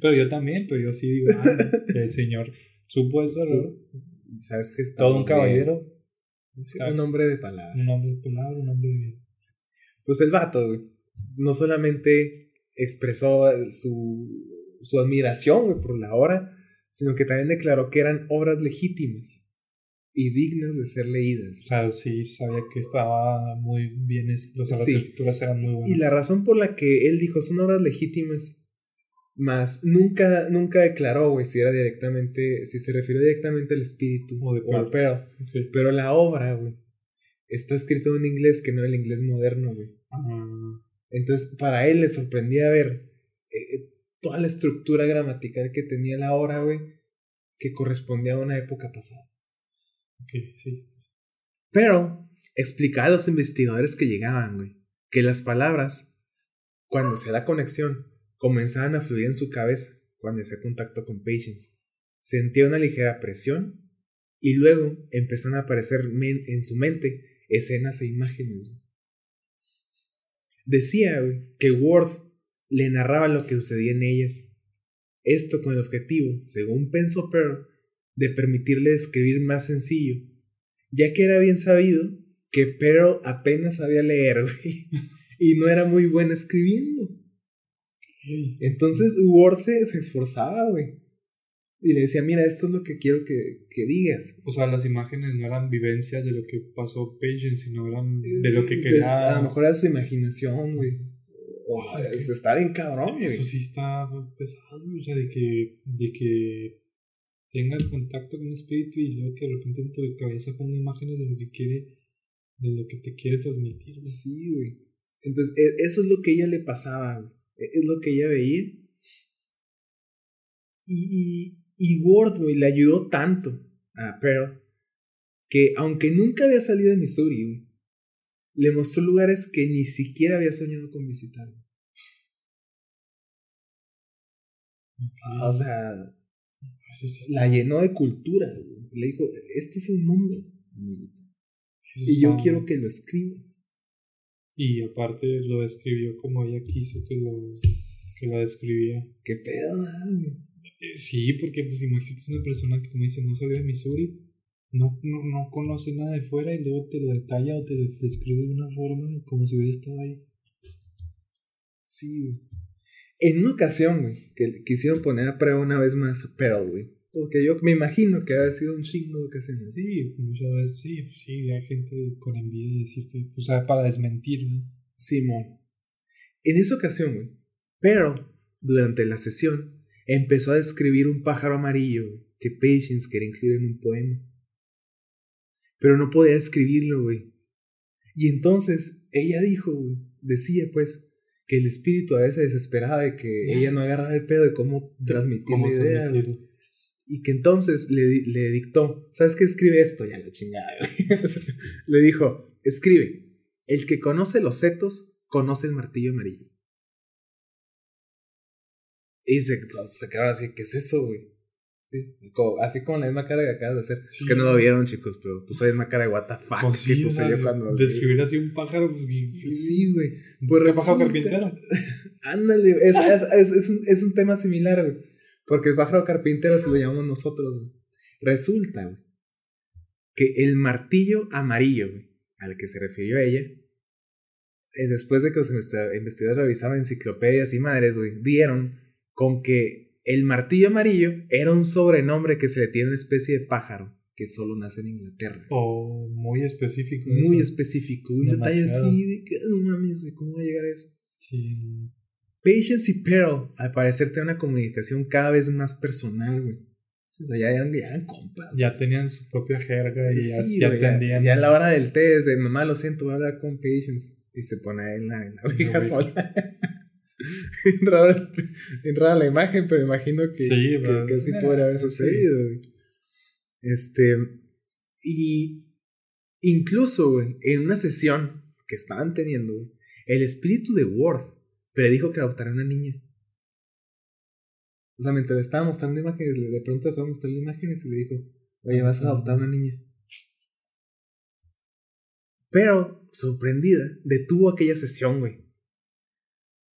Pero yo también, pero yo sí digo, ah, el señor supo eso, Sí. error. ¿sabes qué? Todo un caballero, bien. Un hombre de palabra. un hombre de palabra, un hombre de. Pues el vato, güey, no solamente expresó su, su admiración, güey, por la obra, sino que también declaró que eran obras legítimas y dignas de ser O leídas. sea, sí sabía que estaba muy bien, o sea, las Sí. escrituras eran muy buenas. Y la razón por la que él dijo son obras legítimas, más nunca, nunca declaró, güey, si era directamente, si se refirió directamente al espíritu O de o al. Pero la obra, güey, está escrita en un inglés que no era el inglés moderno, güey. Ah, Entonces, para él le sorprendía ver eh, toda la estructura gramatical que tenía la obra, güey, que correspondía a una época pasada. ok, sí. Pero explicaba a los investigadores que llegaban, güey, que las palabras, cuando se da conexión, comenzaban a fluir en su cabeza cuando hacía contacto con Patience. Sentía una ligera presión y luego empezaron a aparecer en su mente escenas e imágenes. Decía que Ward le narraba lo que sucedía en ellas. Esto con el objetivo, según pensó Pearl, de permitirle escribir más sencillo, ya que era bien sabido que Pearl apenas sabía leer *laughs* y no era muy buena escribiendo. Entonces Ward se, se esforzaba, güey. Y le decía, mira, esto es lo que quiero que, que, digas. O sea, las imágenes no eran vivencias de lo que pasó Patience, sino eran de lo que quería. A lo mejor era su imaginación, güey. O sea, es estar en cabrón, Eso sí está pesado, o sea, de que, de que tengas contacto con un espíritu y luego que de repente en tu cabeza ponga imágenes de lo que quiere, de lo que te quiere transmitir. Sí, güey. Entonces, e, eso es lo que ella le pasaba, güey. E, es lo que ella veía. Y, y Ward, güey, le ayudó tanto a Pearl que aunque nunca había salido de Missouri, le mostró lugares que ni siquiera había soñado con visitar. O sea, la llenó de cultura. Le dijo, este es el mundo, Y yo quiero que lo escribas. Y aparte lo describió como ella quiso que lo, que lo describía. ¿Qué pedo? Sí, porque pues imagínate una persona que como dice no salió de Missouri, no, no, no conoce nada de fuera y luego te lo detalla o te lo describe de una forma como si hubiera estado ahí. Sí, En una ocasión, güey, que quisieron poner a prueba una vez más a Pearl, güey. Porque yo me imagino que ha sido un chingo de ocasiones. Sí, muchas veces, sí, sí, hay gente con envidia y decir que, o sea, para desmentir, ¿no? Simón. En esa ocasión, güey, Pearl, durante la sesión, empezó a describir un pájaro amarillo que Patience quería incluir en un poema. Pero no podía escribirlo, güey. Y entonces ella dijo, güey, decía pues, que el espíritu a veces desesperaba de que ella no agarrara el pedo de cómo transmitir la idea. Y que entonces le, le dictó, ¿sabes qué? Escribe esto, ya la chingada. *laughs* le dijo, escribe, el que conoce los setos, conoce el martillo amarillo. Y se, se quedaron así, ¿qué es eso, güey? Sí, así como la misma cara que acabas de hacer. Es que no lo vieron, chicos, pero pues la misma cara de what the fuck pues que puse yo cuando. Describir así un pájaro, pues Sí, güey. Pues ¿Qué pájaro carpintero? *laughs* Ándale, es, es, es, un, es un tema similar, güey. Porque el pájaro carpintero se lo llamamos nosotros, güey. Resulta, güey, que el martillo amarillo, güey, al que se refirió ella, eh, después de que los investigadores revisaron enciclopedias y madres, güey, dieron con que el martillo amarillo era un sobrenombre que se le tiene a una especie de pájaro que solo nace en Inglaterra. Oh, muy específico. Muy específico. Un detalle así de que, no mames, güey, ¿cómo va a llegar a eso? Sí. Patience y Pearl, al parecer, tienen una comunicación cada vez más personal, güey. O sea, ya eran, ya eran compas. Ya tenían su propia jerga y ya, atendían. Ya, en la hora del té, de mamá, lo siento, voy a hablar con Patience. Y se pone en la, en la sola. *laughs* *laughs* en, rara, la imagen, pero imagino que sí, que, así podría haber sucedido. Este. Y incluso, en una sesión que estaban teniendo, el espíritu de Worth predijo que adoptara una niña. O sea, mientras estaba mostrando imágenes, de pronto dejó de mostrar imágenes y le dijo, oye, vas a adoptar una niña. Pero, sorprendida, detuvo aquella sesión, güey.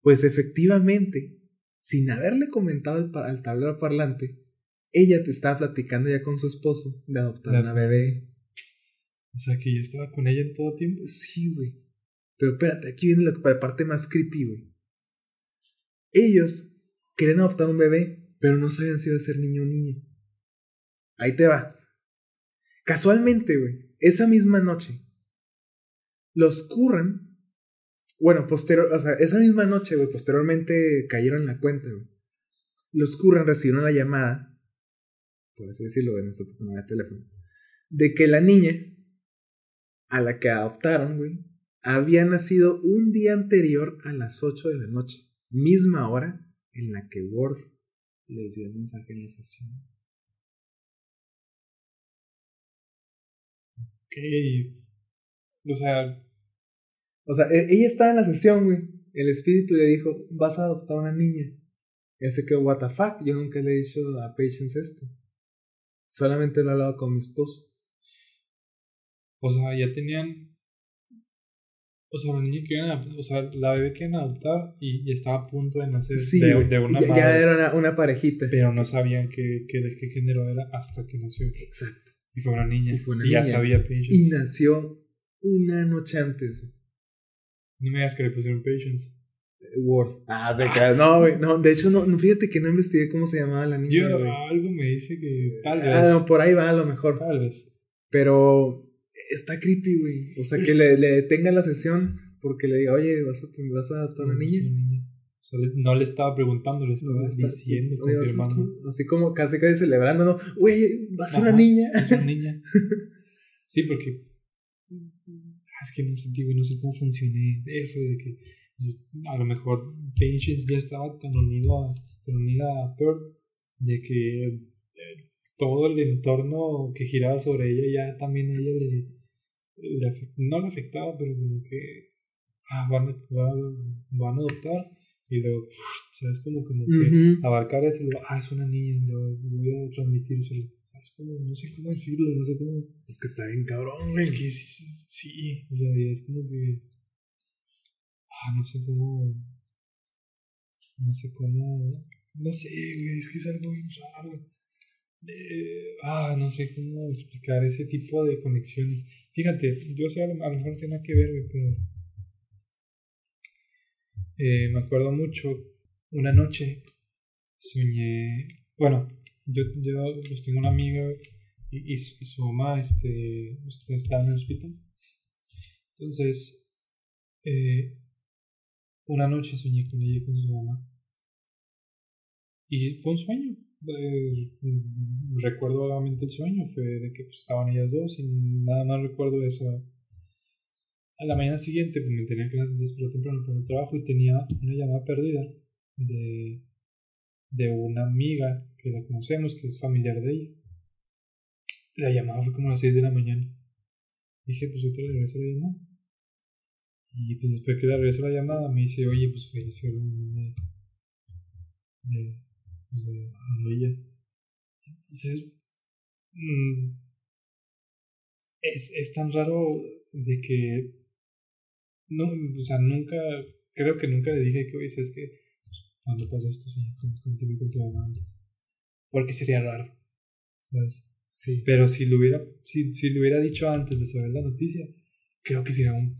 Pues efectivamente, sin haberle comentado al, tablero parlante, ella te estaba platicando ya con su esposo de adoptar una bebé. O sea que ya estaba con ella en todo tiempo. Sí, güey. Pero espérate, aquí viene la parte más creepy, güey. Ellos querían adoptar un bebé, pero no sabían si iba a ser niño o niña. Ahí te va. Casualmente, güey, esa misma noche, los Curran bueno, posterior, o sea, esa misma noche, güey, posteriormente cayeron en la cuenta. Los Curran recibieron la llamada, por así decirlo, en nuestro de teléfono, de que la niña a la que adoptaron, güey, había nacido un día anterior a las 8 de la noche, misma hora en la que Ward les dio el mensaje en la sesión. Ok. O sea. O sea, e- ella estaba en la sesión, güey. El espíritu le dijo, vas a adoptar a una niña. Y se quedó, what the fuck, yo nunca le he dicho a Patience esto. Solamente lo he hablado con mi esposo. O sea, ya tenían. O sea, la niña que iban a, O sea, la bebé que iban a adoptar y, y estaba a punto de nacer Sí, de, una ya, madre. ya era una, una parejita. Pero no sabían que, que de qué género era hasta que nació. Exacto. Y fue una niña. Y fue una ya niña. sabía Patience. Y nació una noche antes. No me digas que le pusieron Patience. Word. Ah, te creas. No, güey. No, de hecho, no, no, fíjate que no investigué cómo se llamaba la niña. Yo, algo me dice que tal vez. Ah, no, por ahí va a lo mejor. Tal vez. Pero está creepy, güey. O sea, que le, le detenga la sesión porque le diga, oye, ¿vas a, vas a adoptar a una niña? O sea, le- no le estaba preguntando, le estaba No, está- diciendo, oye, confirmando. Así como casi casi celebrando, ¿no? Güey, vas a una niña. Es una niña. *laughs* Sí, porque. Es que no sé, digo, no sé cómo funcioné eso de que pues, a lo mejor Patience ya estaba tan unido a, tan unida a Pearl de que eh, todo el entorno que giraba sobre ella ya también a ella le, le no le afectaba, pero como que ah, van, a, van, van a adoptar y luego, ¿sabes? Como, como que abarcar eso, ah, es una niña, lo voy a transmitir eso. Es como, no sé cómo decirlo, no sé cómo. Es que está bien cabrón, güey. Es que sí, sí, o sea, es como que. Ah, no sé cómo. No sé cómo. No sé, güey, es que es algo bien raro. Eh, ah, no sé cómo explicar ese tipo de conexiones. Fíjate, yo sé, a lo, mejor no tiene nada que ver, güey, pero. Eh, me acuerdo mucho, una noche soñé. Bueno, yo, yo pues, tengo una amiga y, y, su- y su mamá este, usted estaba en el hospital. Entonces, eh, una noche soñé con ella y con su mamá. Y fue un sueño. Eh, recuerdo vagamente el sueño, fue de que pues, estaban ellas dos y nada más recuerdo eso. A la mañana siguiente pues, me tenía que despertar temprano para el trabajo y tenía una llamada perdida de, de una amiga que la conocemos, que es familiar de ella. La llamada fue como a las 6 de la mañana. Dije, pues ahorita regreso la llamada. Y pues después que le regreso la llamada, me dice, oye, pues falleció la mamá de, de, pues, de, de ellas. Entonces, mm, es, es tan raro de que, no, o sea, nunca, creo que nunca le dije que, oye, ¿sabes qué? Pues, cuando pasó esto, soñé con- contigo con tu mamá antes. Porque sería raro, ¿sabes? Sí. Pero si lo hubiera, si, si lo hubiera dicho antes de saber la noticia, creo que sería un,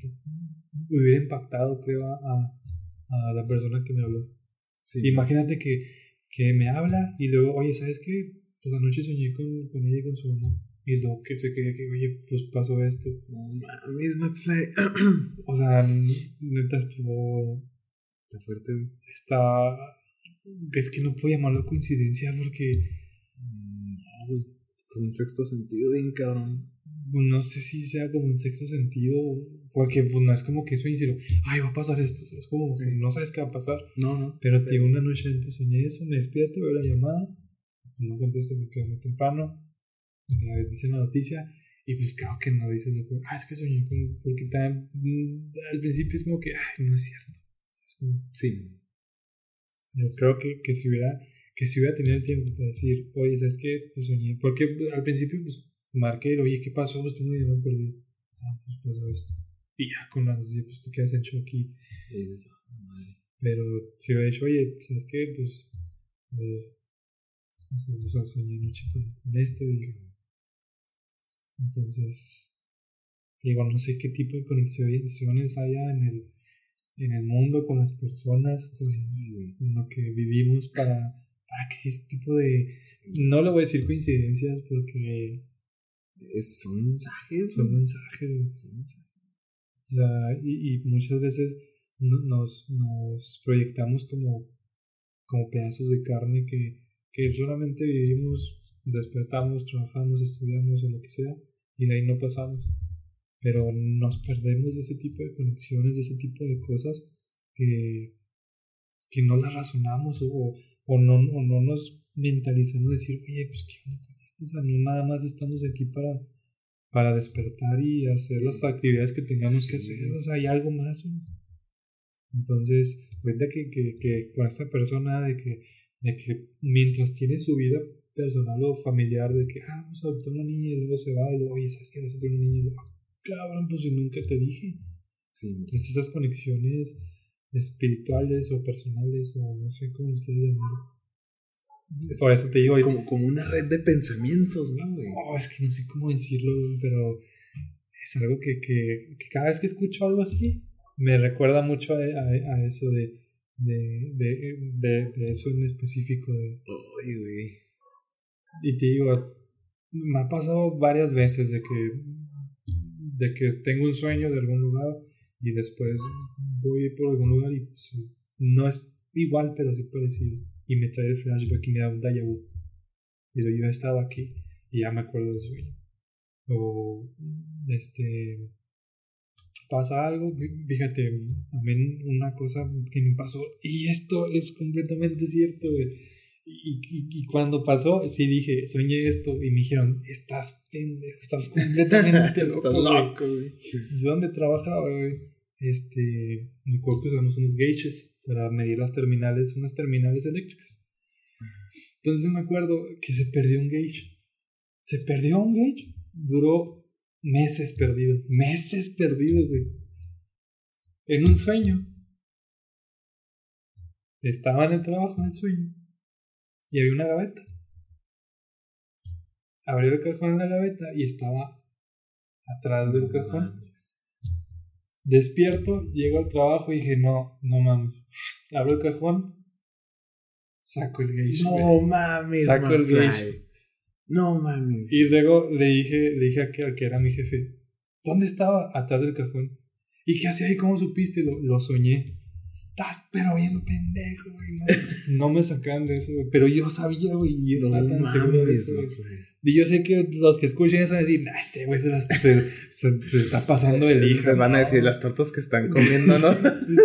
hubiera impactado, creo, a, a la persona que me habló. sí. Imagínate que, que me habla y luego, oye, ¿sabes qué? Pues anoche soñé con, con ella y con su mamá. Y luego que se quede que, oye, pues pasó esto. No mames, McFly. *clears throat* O sea, neta estuvo, Está fuerte, está, es que no puedo llamarlo coincidencia porque Mm, No, güey. Con un sexto sentido, bien cabrón. no sé si sea como un sexto sentido, porque pues no es como que sueñes y lo, ay, va a pasar esto, es como, Sí. no sabes qué va a pasar, No, no. pero tío, una noche antes soñé eso, me despierto, veo la llamada, no contesto me quedo muy temprano, me dice la noticia, y pues claro que no dices, ah, es que soñé con, porque tan, mm, al principio es como que, ay, no es cierto, O sea, es como, Sí. yo creo que, que si hubiera que si hubiera tenido el tiempo para decir, oye, ¿sabes qué? Pues soñé. Porque al principio, pues, marqué, oye, ¿qué pasó? Pues tengo una llamada perdida. Ah, pues pasó esto. Y ya con la noticia, pues te quedas en shock y... "Ah, madre". Pero si hubiera dicho, oye, ¿sabes qué? Pues... Eh, o sea, soñé anoche con, con esto y... Entonces... Digo, no sé qué tipo de conexiones haya en el, en el mundo con las personas, con, Sí, en lo que vivimos para, para que este tipo de... No le voy a decir coincidencias porque Es- son mensajes, son mensajes. Son mensajes. O sea, y, y muchas veces no- nos, nos proyectamos como, como pedazos de carne que, que solamente vivimos, despertamos, trabajamos, estudiamos o lo que sea, y de ahí no pasamos. Pero nos perdemos de ese tipo de conexiones, ese tipo de cosas que, que no las razonamos o, o, no, o no nos mentalizamos decir, oye, pues qué onda con esto. O sea, no nada más estamos aquí para, para despertar y hacer las actividades que tengamos que hacer. O sea, hay algo más. Entonces, cuenta que, que, que, con esta persona de que, de que mientras tiene su vida personal o familiar, de que, ah, vamos a adoptar una niña y luego se va y luego, oye, ¿sabes qué vas a tener una niña? Y luego, ah, cabrón, pues si nunca te dije. Sí. Entonces, esas conexiones espirituales o personales o no sé cómo les quieres llamar. Por eso te digo. Es como, como una red de pensamientos, ¿no, güey? Oh, es que no sé cómo decirlo, pero es algo que, que, que cada vez que escucho algo así, me recuerda mucho a, a, eso de, de, de, de, eso en específico. De, Ay, güey. Y te digo, me ha pasado varias veces de que, de que tengo un sueño de algún lugar y después voy por algún lugar y pues, no es igual, pero sí parecido. Y me trae el flashback y me da un déjà vu. Y yo he estado aquí y ya me acuerdo del sueño. O este pasa algo, fíjate, también una cosa que me pasó, y esto es completamente cierto, Y, y, cuando pasó, sí dije, soñé esto, y me dijeron, estás pendejo, estás completamente *laughs* loco, loco güey. ¿Dónde trabajaba, güey? Este, me acuerdo que usamos unos gauges para medir las terminales, unas terminales eléctricas. Entonces me acuerdo que se perdió un gauge. Se perdió un gauge. Duró meses perdido. Meses perdidos, güey. En un sueño. Estaba en el trabajo, en el sueño. Y había una gaveta. Abrí el cajón en la gaveta y estaba atrás del cajón. Despierto, llego al trabajo y dije, no, no mames. Abro el cajón, saco el gauge. No mames, Saco el gauge. No mames. Y luego le dije, le dije a que, al que era mi jefe, ¿dónde estaba? Atrás del cajón. ¿Y qué hacía ahí? ¿Cómo supiste? Lo, lo soñé. Estás pero bien pendejo, güey. No, no me sacan de eso, güey. Pero yo sabía, güey, y yo estaba tan seguro de eso, güey. Y yo sé que los que escuchen eso van a decir, nah, ese güey se, se, se, *laughs* está pasando el hijo. Van a decir, las tortas que están comiendo, ¿no? *laughs*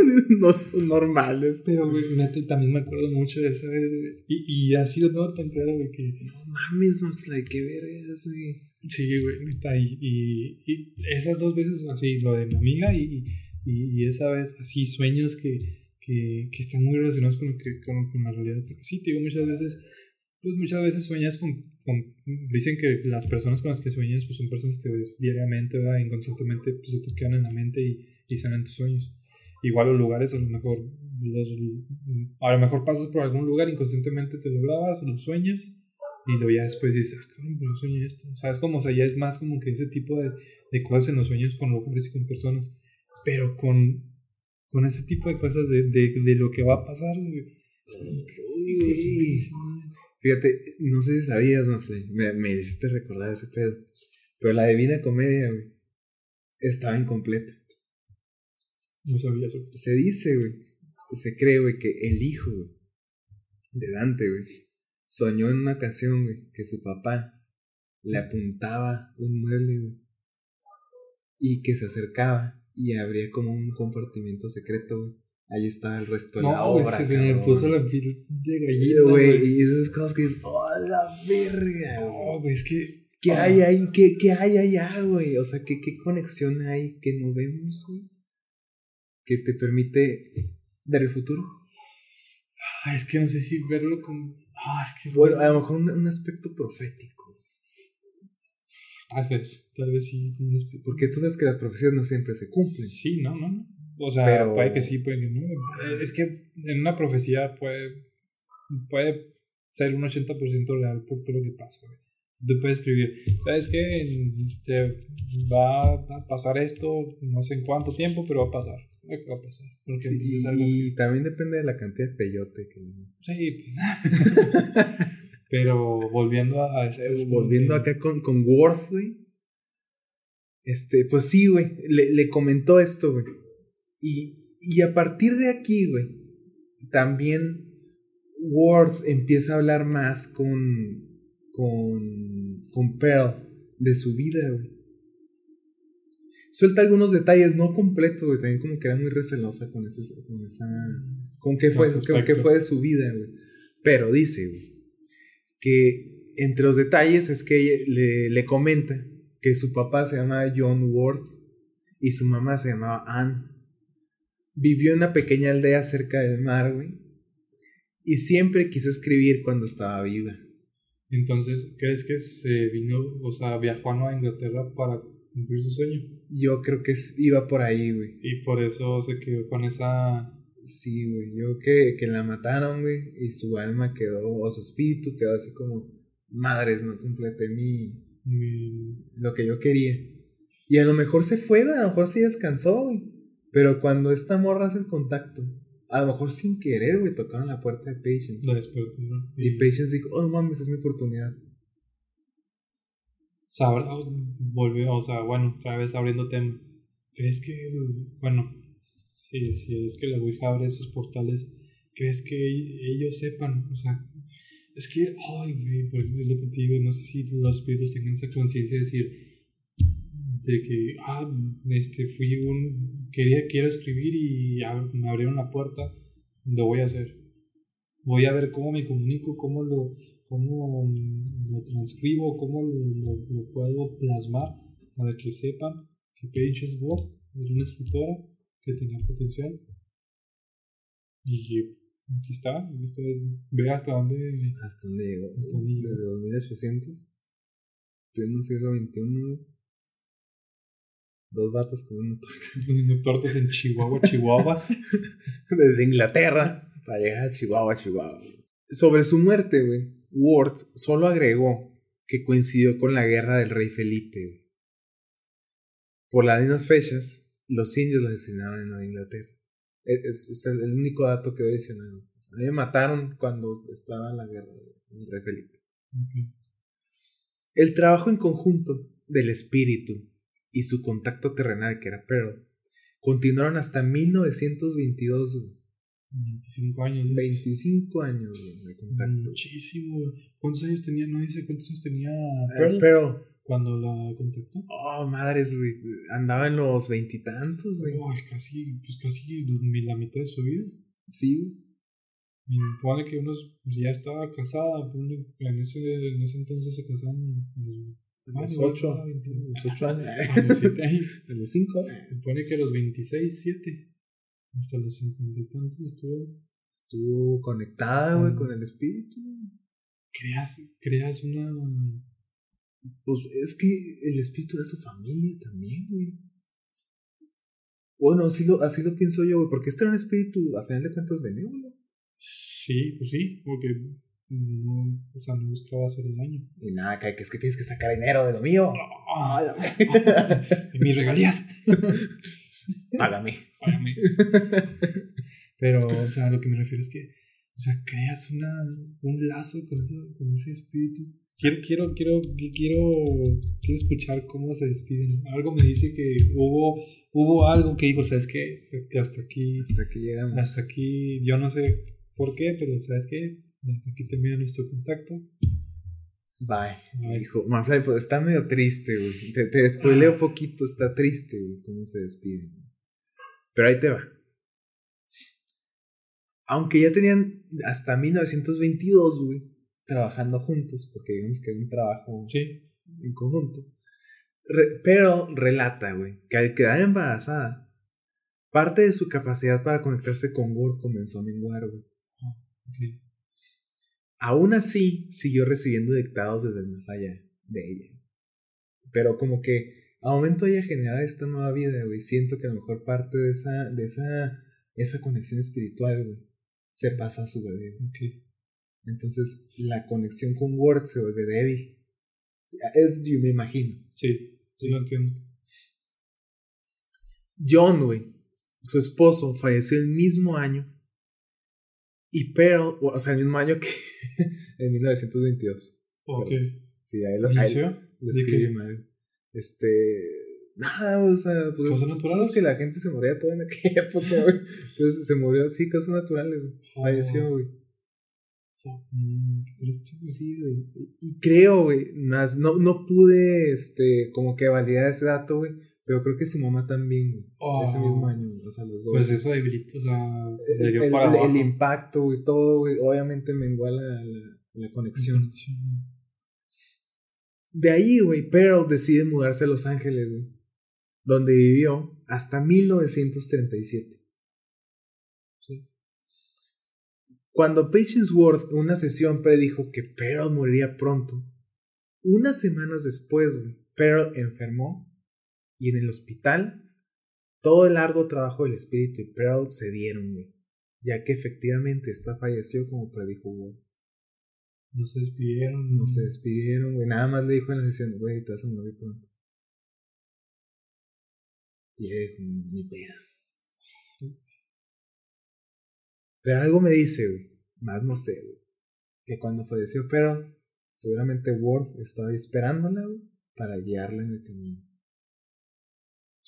*laughs* no son normales. Pero, güey, también me acuerdo mucho de esa vez, güey. Y, y así lo tengo tan claro, güey, que... No mames, McFly, qué vergas, güey. Sí, güey, neta, y, y, y, esas dos veces así, lo de mi amiga y, y, esa vez así, sueños que, que, que están muy relacionados con, lo que, con, con la realidad. Porque sí, te digo, muchas veces pues muchas veces sueñas con, dicen que las personas con las que sueñas pues son personas que ves diariamente, ¿verdad? inconscientemente pues se te quedan en la mente y, y en tus sueños. Igual los lugares a lo mejor los, a lo mejor pasas por algún lugar inconscientemente te lo grabas, lo sueñas y luego ya después dices, ah, cabrón, pero soñé esto. ¿Sabes cómo? O sea, ya es más como que ese tipo de, de cosas en los sueños con lugares y con personas. Pero con, con ese tipo de cosas de, de, de lo que va a pasar, Uy, Fíjate, no sé si sabías, me, me hiciste recordar ese pedo. Pero la Divina Comedia, güey, estaba incompleta. No sabía eso. Se dice, güey, se cree, güey, que el hijo de Dante, güey, soñó en una ocasión, güey, que su papá le apuntaba un mueble, güey, y que se acercaba y abría como un compartimiento secreto, güey ahí está el resto de la obra. Se, se me puso la piel de gallina, güey. Y esas cosas que dices, oh, la verga. No, güey, es que. ¿Qué hay ahí? ¿Qué, ¿Qué, hay allá, güey? O sea, ¿qué, ¿qué conexión hay que no vemos, güey? Que te permite ver el futuro. Ah, es que no sé si verlo como. Ah, es que. Bueno, a lo mejor un, un aspecto profético. Tal vez, tal vez sí. Porque tú sabes que las profecías no siempre se cumplen. Sí, no, no, no. O sea, puede que sí, puede que no. Es que en una profecía puede, puede ser un 80% real por todo lo que pasa. Tú puedes escribir, ¿sabes qué? Te va a pasar esto, no sé en cuánto tiempo, pero va a pasar. Va a pasar. Porque sí, es algo y también depende de la cantidad de peyote que... Sí, pues... *laughs* *laughs* pero volviendo a... Este, volviendo acá con, con Worth, Este, pues sí, güey. Le, le comentó esto, güey y, y a partir de aquí, güey, también Ward empieza a hablar más con, con, con Pearl de su vida, güey. Suelta algunos detalles, no completos, güey. También como que era muy recelosa con, ese, con esa... Con qué fue, con qué fue de su vida, güey. Pero dice, güey, que entre los detalles es que le, le comenta que su papá se llamaba John Worth y su mamá se llamaba Anne. Vivió en una pequeña aldea cerca del mar, güey. Y siempre quiso escribir cuando estaba viva. Entonces, ¿crees que se vino, o sea, viajó a Nueva Inglaterra para cumplir su sueño? Yo creo que iba por ahí, güey. Y por eso se quedó con esa... Sí, güey. Yo que, que la mataron, güey. Y su alma quedó, o su espíritu quedó así como, madres, no completé mi... mi... Lo que yo quería. Y a lo mejor se fue, a lo mejor sí descansó, güey. Pero cuando esta morra hace el contacto, a lo mejor sin querer, güey, tocaron la puerta de Patience. La despertaron. Y, Patience dijo, oh, mames, es mi oportunidad. O sea, volvió, o sea, bueno, otra vez abriendo tema. ¿Crees que, bueno, si, es que la Ouija abre esos portales, ¿crees que ellos sepan? O sea, es que, ay, güey, por ejemplo, lo que te digo, no sé si los espíritus tengan esa conciencia de decir, de que, ah, este, fui un, quería, quiero escribir y me abrieron la puerta, lo voy a hacer. Voy a ver cómo me comunico, cómo lo, cómo lo transcribo, cómo lo, puedo plasmar para que sepan que Patience Ward es una escritora que tenía potencial. Y aquí está, aquí está, ve hasta dónde... Hasta dónde llegó. Hasta dónde llegó. Desde 2800. Pleno siglo XXI. Dos vatos con una torta. tortas en Chihuahua, Chihuahua. *laughs* Desde Inglaterra para llegar a Chihuahua, Chihuahua. Sobre su muerte, güey, Ward solo agregó que coincidió con la guerra del rey Felipe. Por las mismas fechas, los indios lo asesinaron en Nueva Inglaterra. E-, es, el único dato que adicional. O sea, me mataron cuando estaba la guerra del rey Felipe. El trabajo en conjunto del espíritu y su contacto terrenal, que era Pearl, continuaron hasta 1922. 25 años. 25 años de contacto. Muchísimo. ¿Cuántos años tenía? No dice cuántos años tenía eh, Pearl. Cuando la contactó. Oh, madres, güey. Andaba en los veintitantos, güey. casi, pues casi la mitad de su vida. Sí, y pone que unos pues, ya estaba casada, en ese, en ese entonces se casaron a los 8, a los 8 años. A los 5. *laughs* Supone que a los 26, 7. Hasta los 50 y tantos estuvo. Estuvo conectada, güey, con el espíritu. Creas, creas una. Pues es que el espíritu era su familia también, güey. Bueno, así lo, así lo pienso yo, güey, porque este era un espíritu, a final de cuentas, benévolo. Sí, pues sí, porque no, o sea, no buscaba hacer daño. Y nada, que es que tienes que sacar dinero de lo mío. *laughs* y mis regalías. *laughs* Págame. Págame. Pero, o sea, lo que me refiero es que, o sea, creas una, un lazo con, eso, con ese espíritu. Quiero, quiero, quiero, quiero, quiero escuchar cómo se despiden. Algo me dice que hubo, hubo algo que dijo, ¿sabes qué? Que hasta aquí. Hasta aquí llegamos. Hasta aquí, yo no sé por qué, pero ¿sabes qué? Hasta aquí termina nuestro contacto. Bye. Bye. Dijo, Manfred, pues está medio triste, güey. Te, te spoileo ah. poquito, está triste, güey, cómo se despide. Pero ahí te va. Aunque ya tenían hasta 1922, güey, trabajando juntos, porque digamos que era un trabajo sí. en conjunto. pero relata, güey, que al quedar embarazada, parte de su capacidad para conectarse con Gord comenzó a menguar, güey. okay. Aún así, siguió recibiendo dictados desde el más allá de ella. Pero como que a momento de ella generar esta nueva vida, güey, siento que a lo mejor parte de esa, de esa, esa conexión espiritual, güey, se pasa a su bebé. Okay. Entonces, la conexión con Word se vuelve débil. Es, yo me imagino. Sí, sí lo entiendo. John, güey, su esposo, falleció el mismo año y Pearl, o sea, el mismo año que *laughs* en 1922. Ok. sí, ahí lo, ahí lo escribí mal. Este. Nada, o sea, pues. ¿Cosas naturales? que la gente se moría toda en aquella *laughs* época, güey. Entonces se murió así, cosas naturales, güey. Oh. Falleció, güey. Sí, güey. Y creo, güey, más, no, no pude, este, como que validar ese dato, güey pero creo que su mamá también, ese mismo oh. año, o sea, los dos. Pues eso debilita, o sea, el, el, el, impacto y todo, güey, obviamente me la, la, la conexión. De ahí, güey, Pearl decide mudarse a Los Ángeles, güey, donde vivió hasta 1937. Cuando Patience Worth en una sesión predijo que Pearl moriría pronto, unas semanas después, Pearl enfermó y en el hospital todo el arduo trabajo del espíritu y Pearl se dieron, güey, ya que efectivamente esta falleció como predijo Worth. No se despidieron. No se despidieron, güey. Nada más le dijo en la sesión, güey, te vas a morir pronto. Y ella ni pedo. Pero algo me dice, güey. Más no sé, güey. Que cuando falleció pero seguramente Worth estaba esperándola, güey, para guiarla en el camino.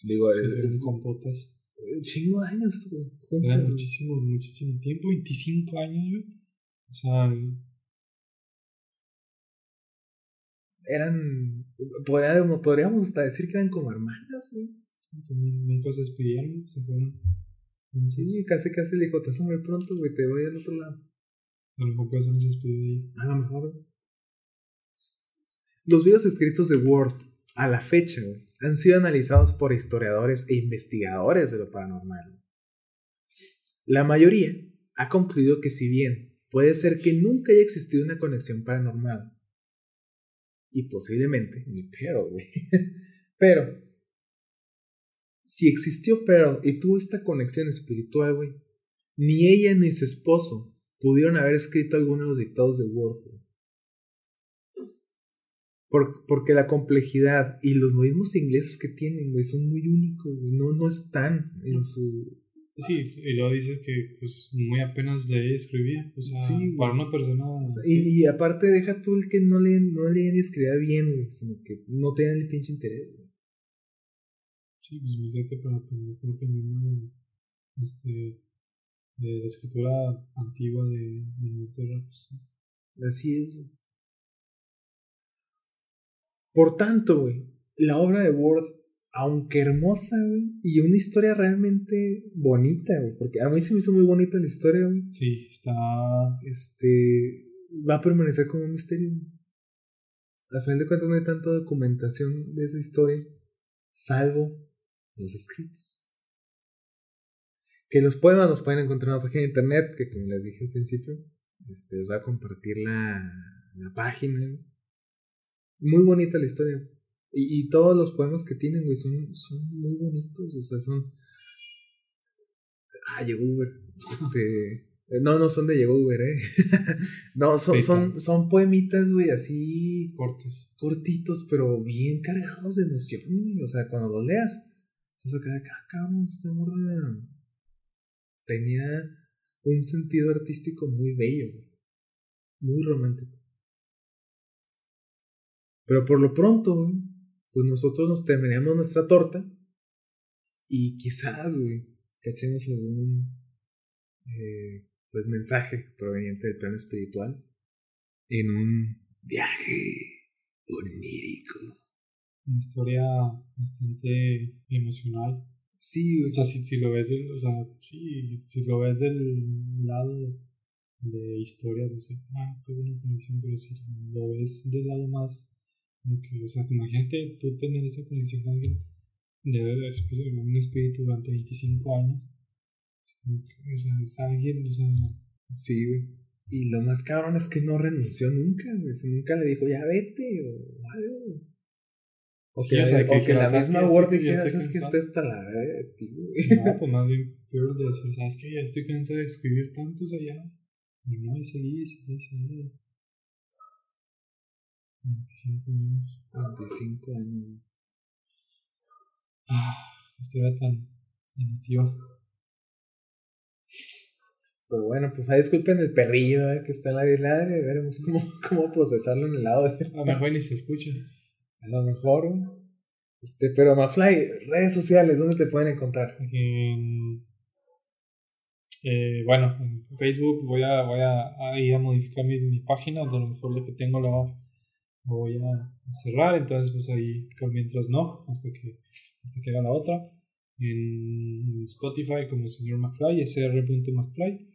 Digo, es, con potas. Chingo de años, güey. Era muchísimo, muchísimo tiempo, 25 años, güey. O sea, eran. Podríamos, podríamos hasta decir que eran como hermanas, güey. Nunca se despidieron, se fueron. Sí, casi casi le dijo, te vas a morir pronto, güey, te voy al otro lado. A lo mejor por eso no se despidió. A lo mejor. Los videos escritos de Word, a la fecha, güey, han sido analizados por historiadores e investigadores de lo paranormal. La mayoría ha concluido que si bien puede ser que nunca haya existido una conexión paranormal, y posiblemente ni Pearl, güey. *laughs* Pero, si existió Pearl y tuvo esta conexión espiritual, güey, ni ella ni su esposo pudieron haber escrito alguno de los dictados de Word, porque la complejidad y los modismos ingleses que tienen, güey, son muy únicos, güey. No, no están en su, Sí, y luego dices que pues muy apenas leía y escribía. O sea, para una persona. y, aparte deja tú el que no leen, no leen ni escribía bien, güey, sino que no tenían el pinche interés, güey. Sí, pues fíjate para estar aprendiendo este de la escritura antigua de, de Inglaterra, pues, Así es. Por tanto, güey, la obra de Word aunque hermosa, güey, y una historia realmente bonita, güey, porque a mí se me hizo muy bonita la historia, güey. Sí, está... Este, va a permanecer como un misterio. Al final de cuentas no hay tanta documentación de esa historia, salvo los escritos. Que los poemas los pueden encontrar en una página de internet, que como les dije al principio, este, les voy a compartir la, la página. Muy bonita la historia. Y, todos los poemas que tienen, güey, son, son muy bonitos. O sea, son. Ah, llegó Uber. Este. No, no son de llegó Uber, eh. *laughs* no, son, son, son poemitas, güey, así. Cortos. Cortitos, pero bien cargados de emoción, O sea, cuando los leas. Entonces acá, acá, ah, cabrón, esta morra. Tenía un sentido artístico muy bello. Muy romántico. Pero por lo pronto, pues nosotros nos terminamos nuestra torta y quizás, güey, cachemos algún eh, pues mensaje proveniente del plano espiritual en un viaje onírico. Una historia bastante emocional. Sí. O sea, si, lo ves, o sea, sí, si lo ves del lado de historia, no sé, ah, tuve una conexión, pero si lo ves del lado más o sea, imagínate tú tener esa conexión con alguien de un espíritu durante 25 años. O sea, es alguien, o sea. Sí, güey. Y lo más cabrón es que no renunció nunca, güey. nunca le dijo, ya vete, o algo. O que, o sea, que, la misma Word dijera, es que está hasta la verga de ti. *laughs* No, pues más bien peor de decir, ¿sabes que Ya estoy cansado de escribir tantos allá. Y no, y seguí, seguí, seguí. 25 años. 25 años. Ah, historia tan emotiva. Pero bueno, pues ahí disculpen el perrillo eh, que está en la de ladre. Veremos cómo, *laughs* cómo procesarlo en el lado de. A lo mejor ni se escucha. A lo mejor. Este, pero Mafly, redes sociales, ¿dónde te pueden encontrar? eh, bueno, en Facebook voy a, voy a, ir a modificar mi, mi página, donde a lo mejor lo que tengo lo, voy a cerrar, entonces pues ahí mientras no, hasta que, hasta que haga la otra. En Spotify como señor McFly, sr.mcfly.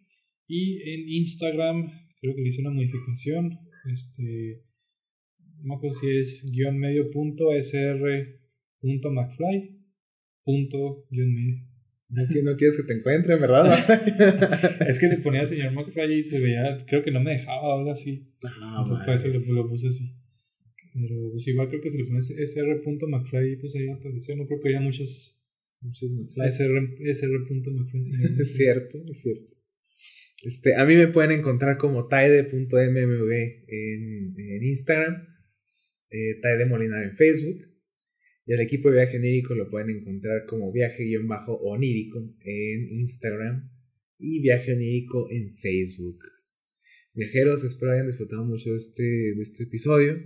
Y en Instagram creo que le hice una modificación. Este no me acuerdo si es guion medio punto sr punto McFly punto guion medio. No, no quieres que te encuentre, ¿verdad? *laughs* es que le ponía señor McFly y se veía, creo que no me dejaba algo así. Entonces por eso lo, puse así. Pero pues igual creo que si le pones sr.mcfly, pues ahí apareció. No creo que haya muchos, muchos McFly. SR, sr.mcfly. *laughs* es cierto, es cierto. Este, a mí me pueden encontrar como taide.mmv en, en Instagram, eh, Taide Molinar en Facebook. Y el equipo de viaje onírico lo pueden encontrar como viaje-onírico en Instagram y viaje onírico en Facebook. Viajeros, espero hayan disfrutado mucho de este, de este episodio.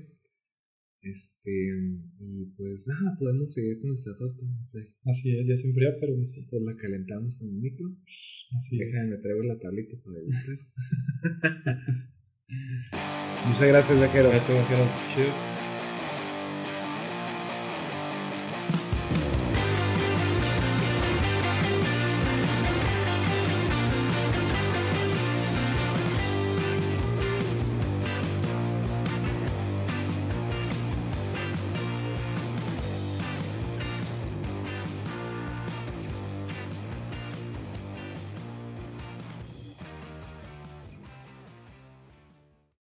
Este, y pues nada, podemos seguir con nuestra torta. Así es, ya se enfría, pero pues la calentamos en el micro. Así Déjame, me traigo la tablita para degustar. *laughs* Muchas gracias, viajeros. Gracias, viajeros. Chido.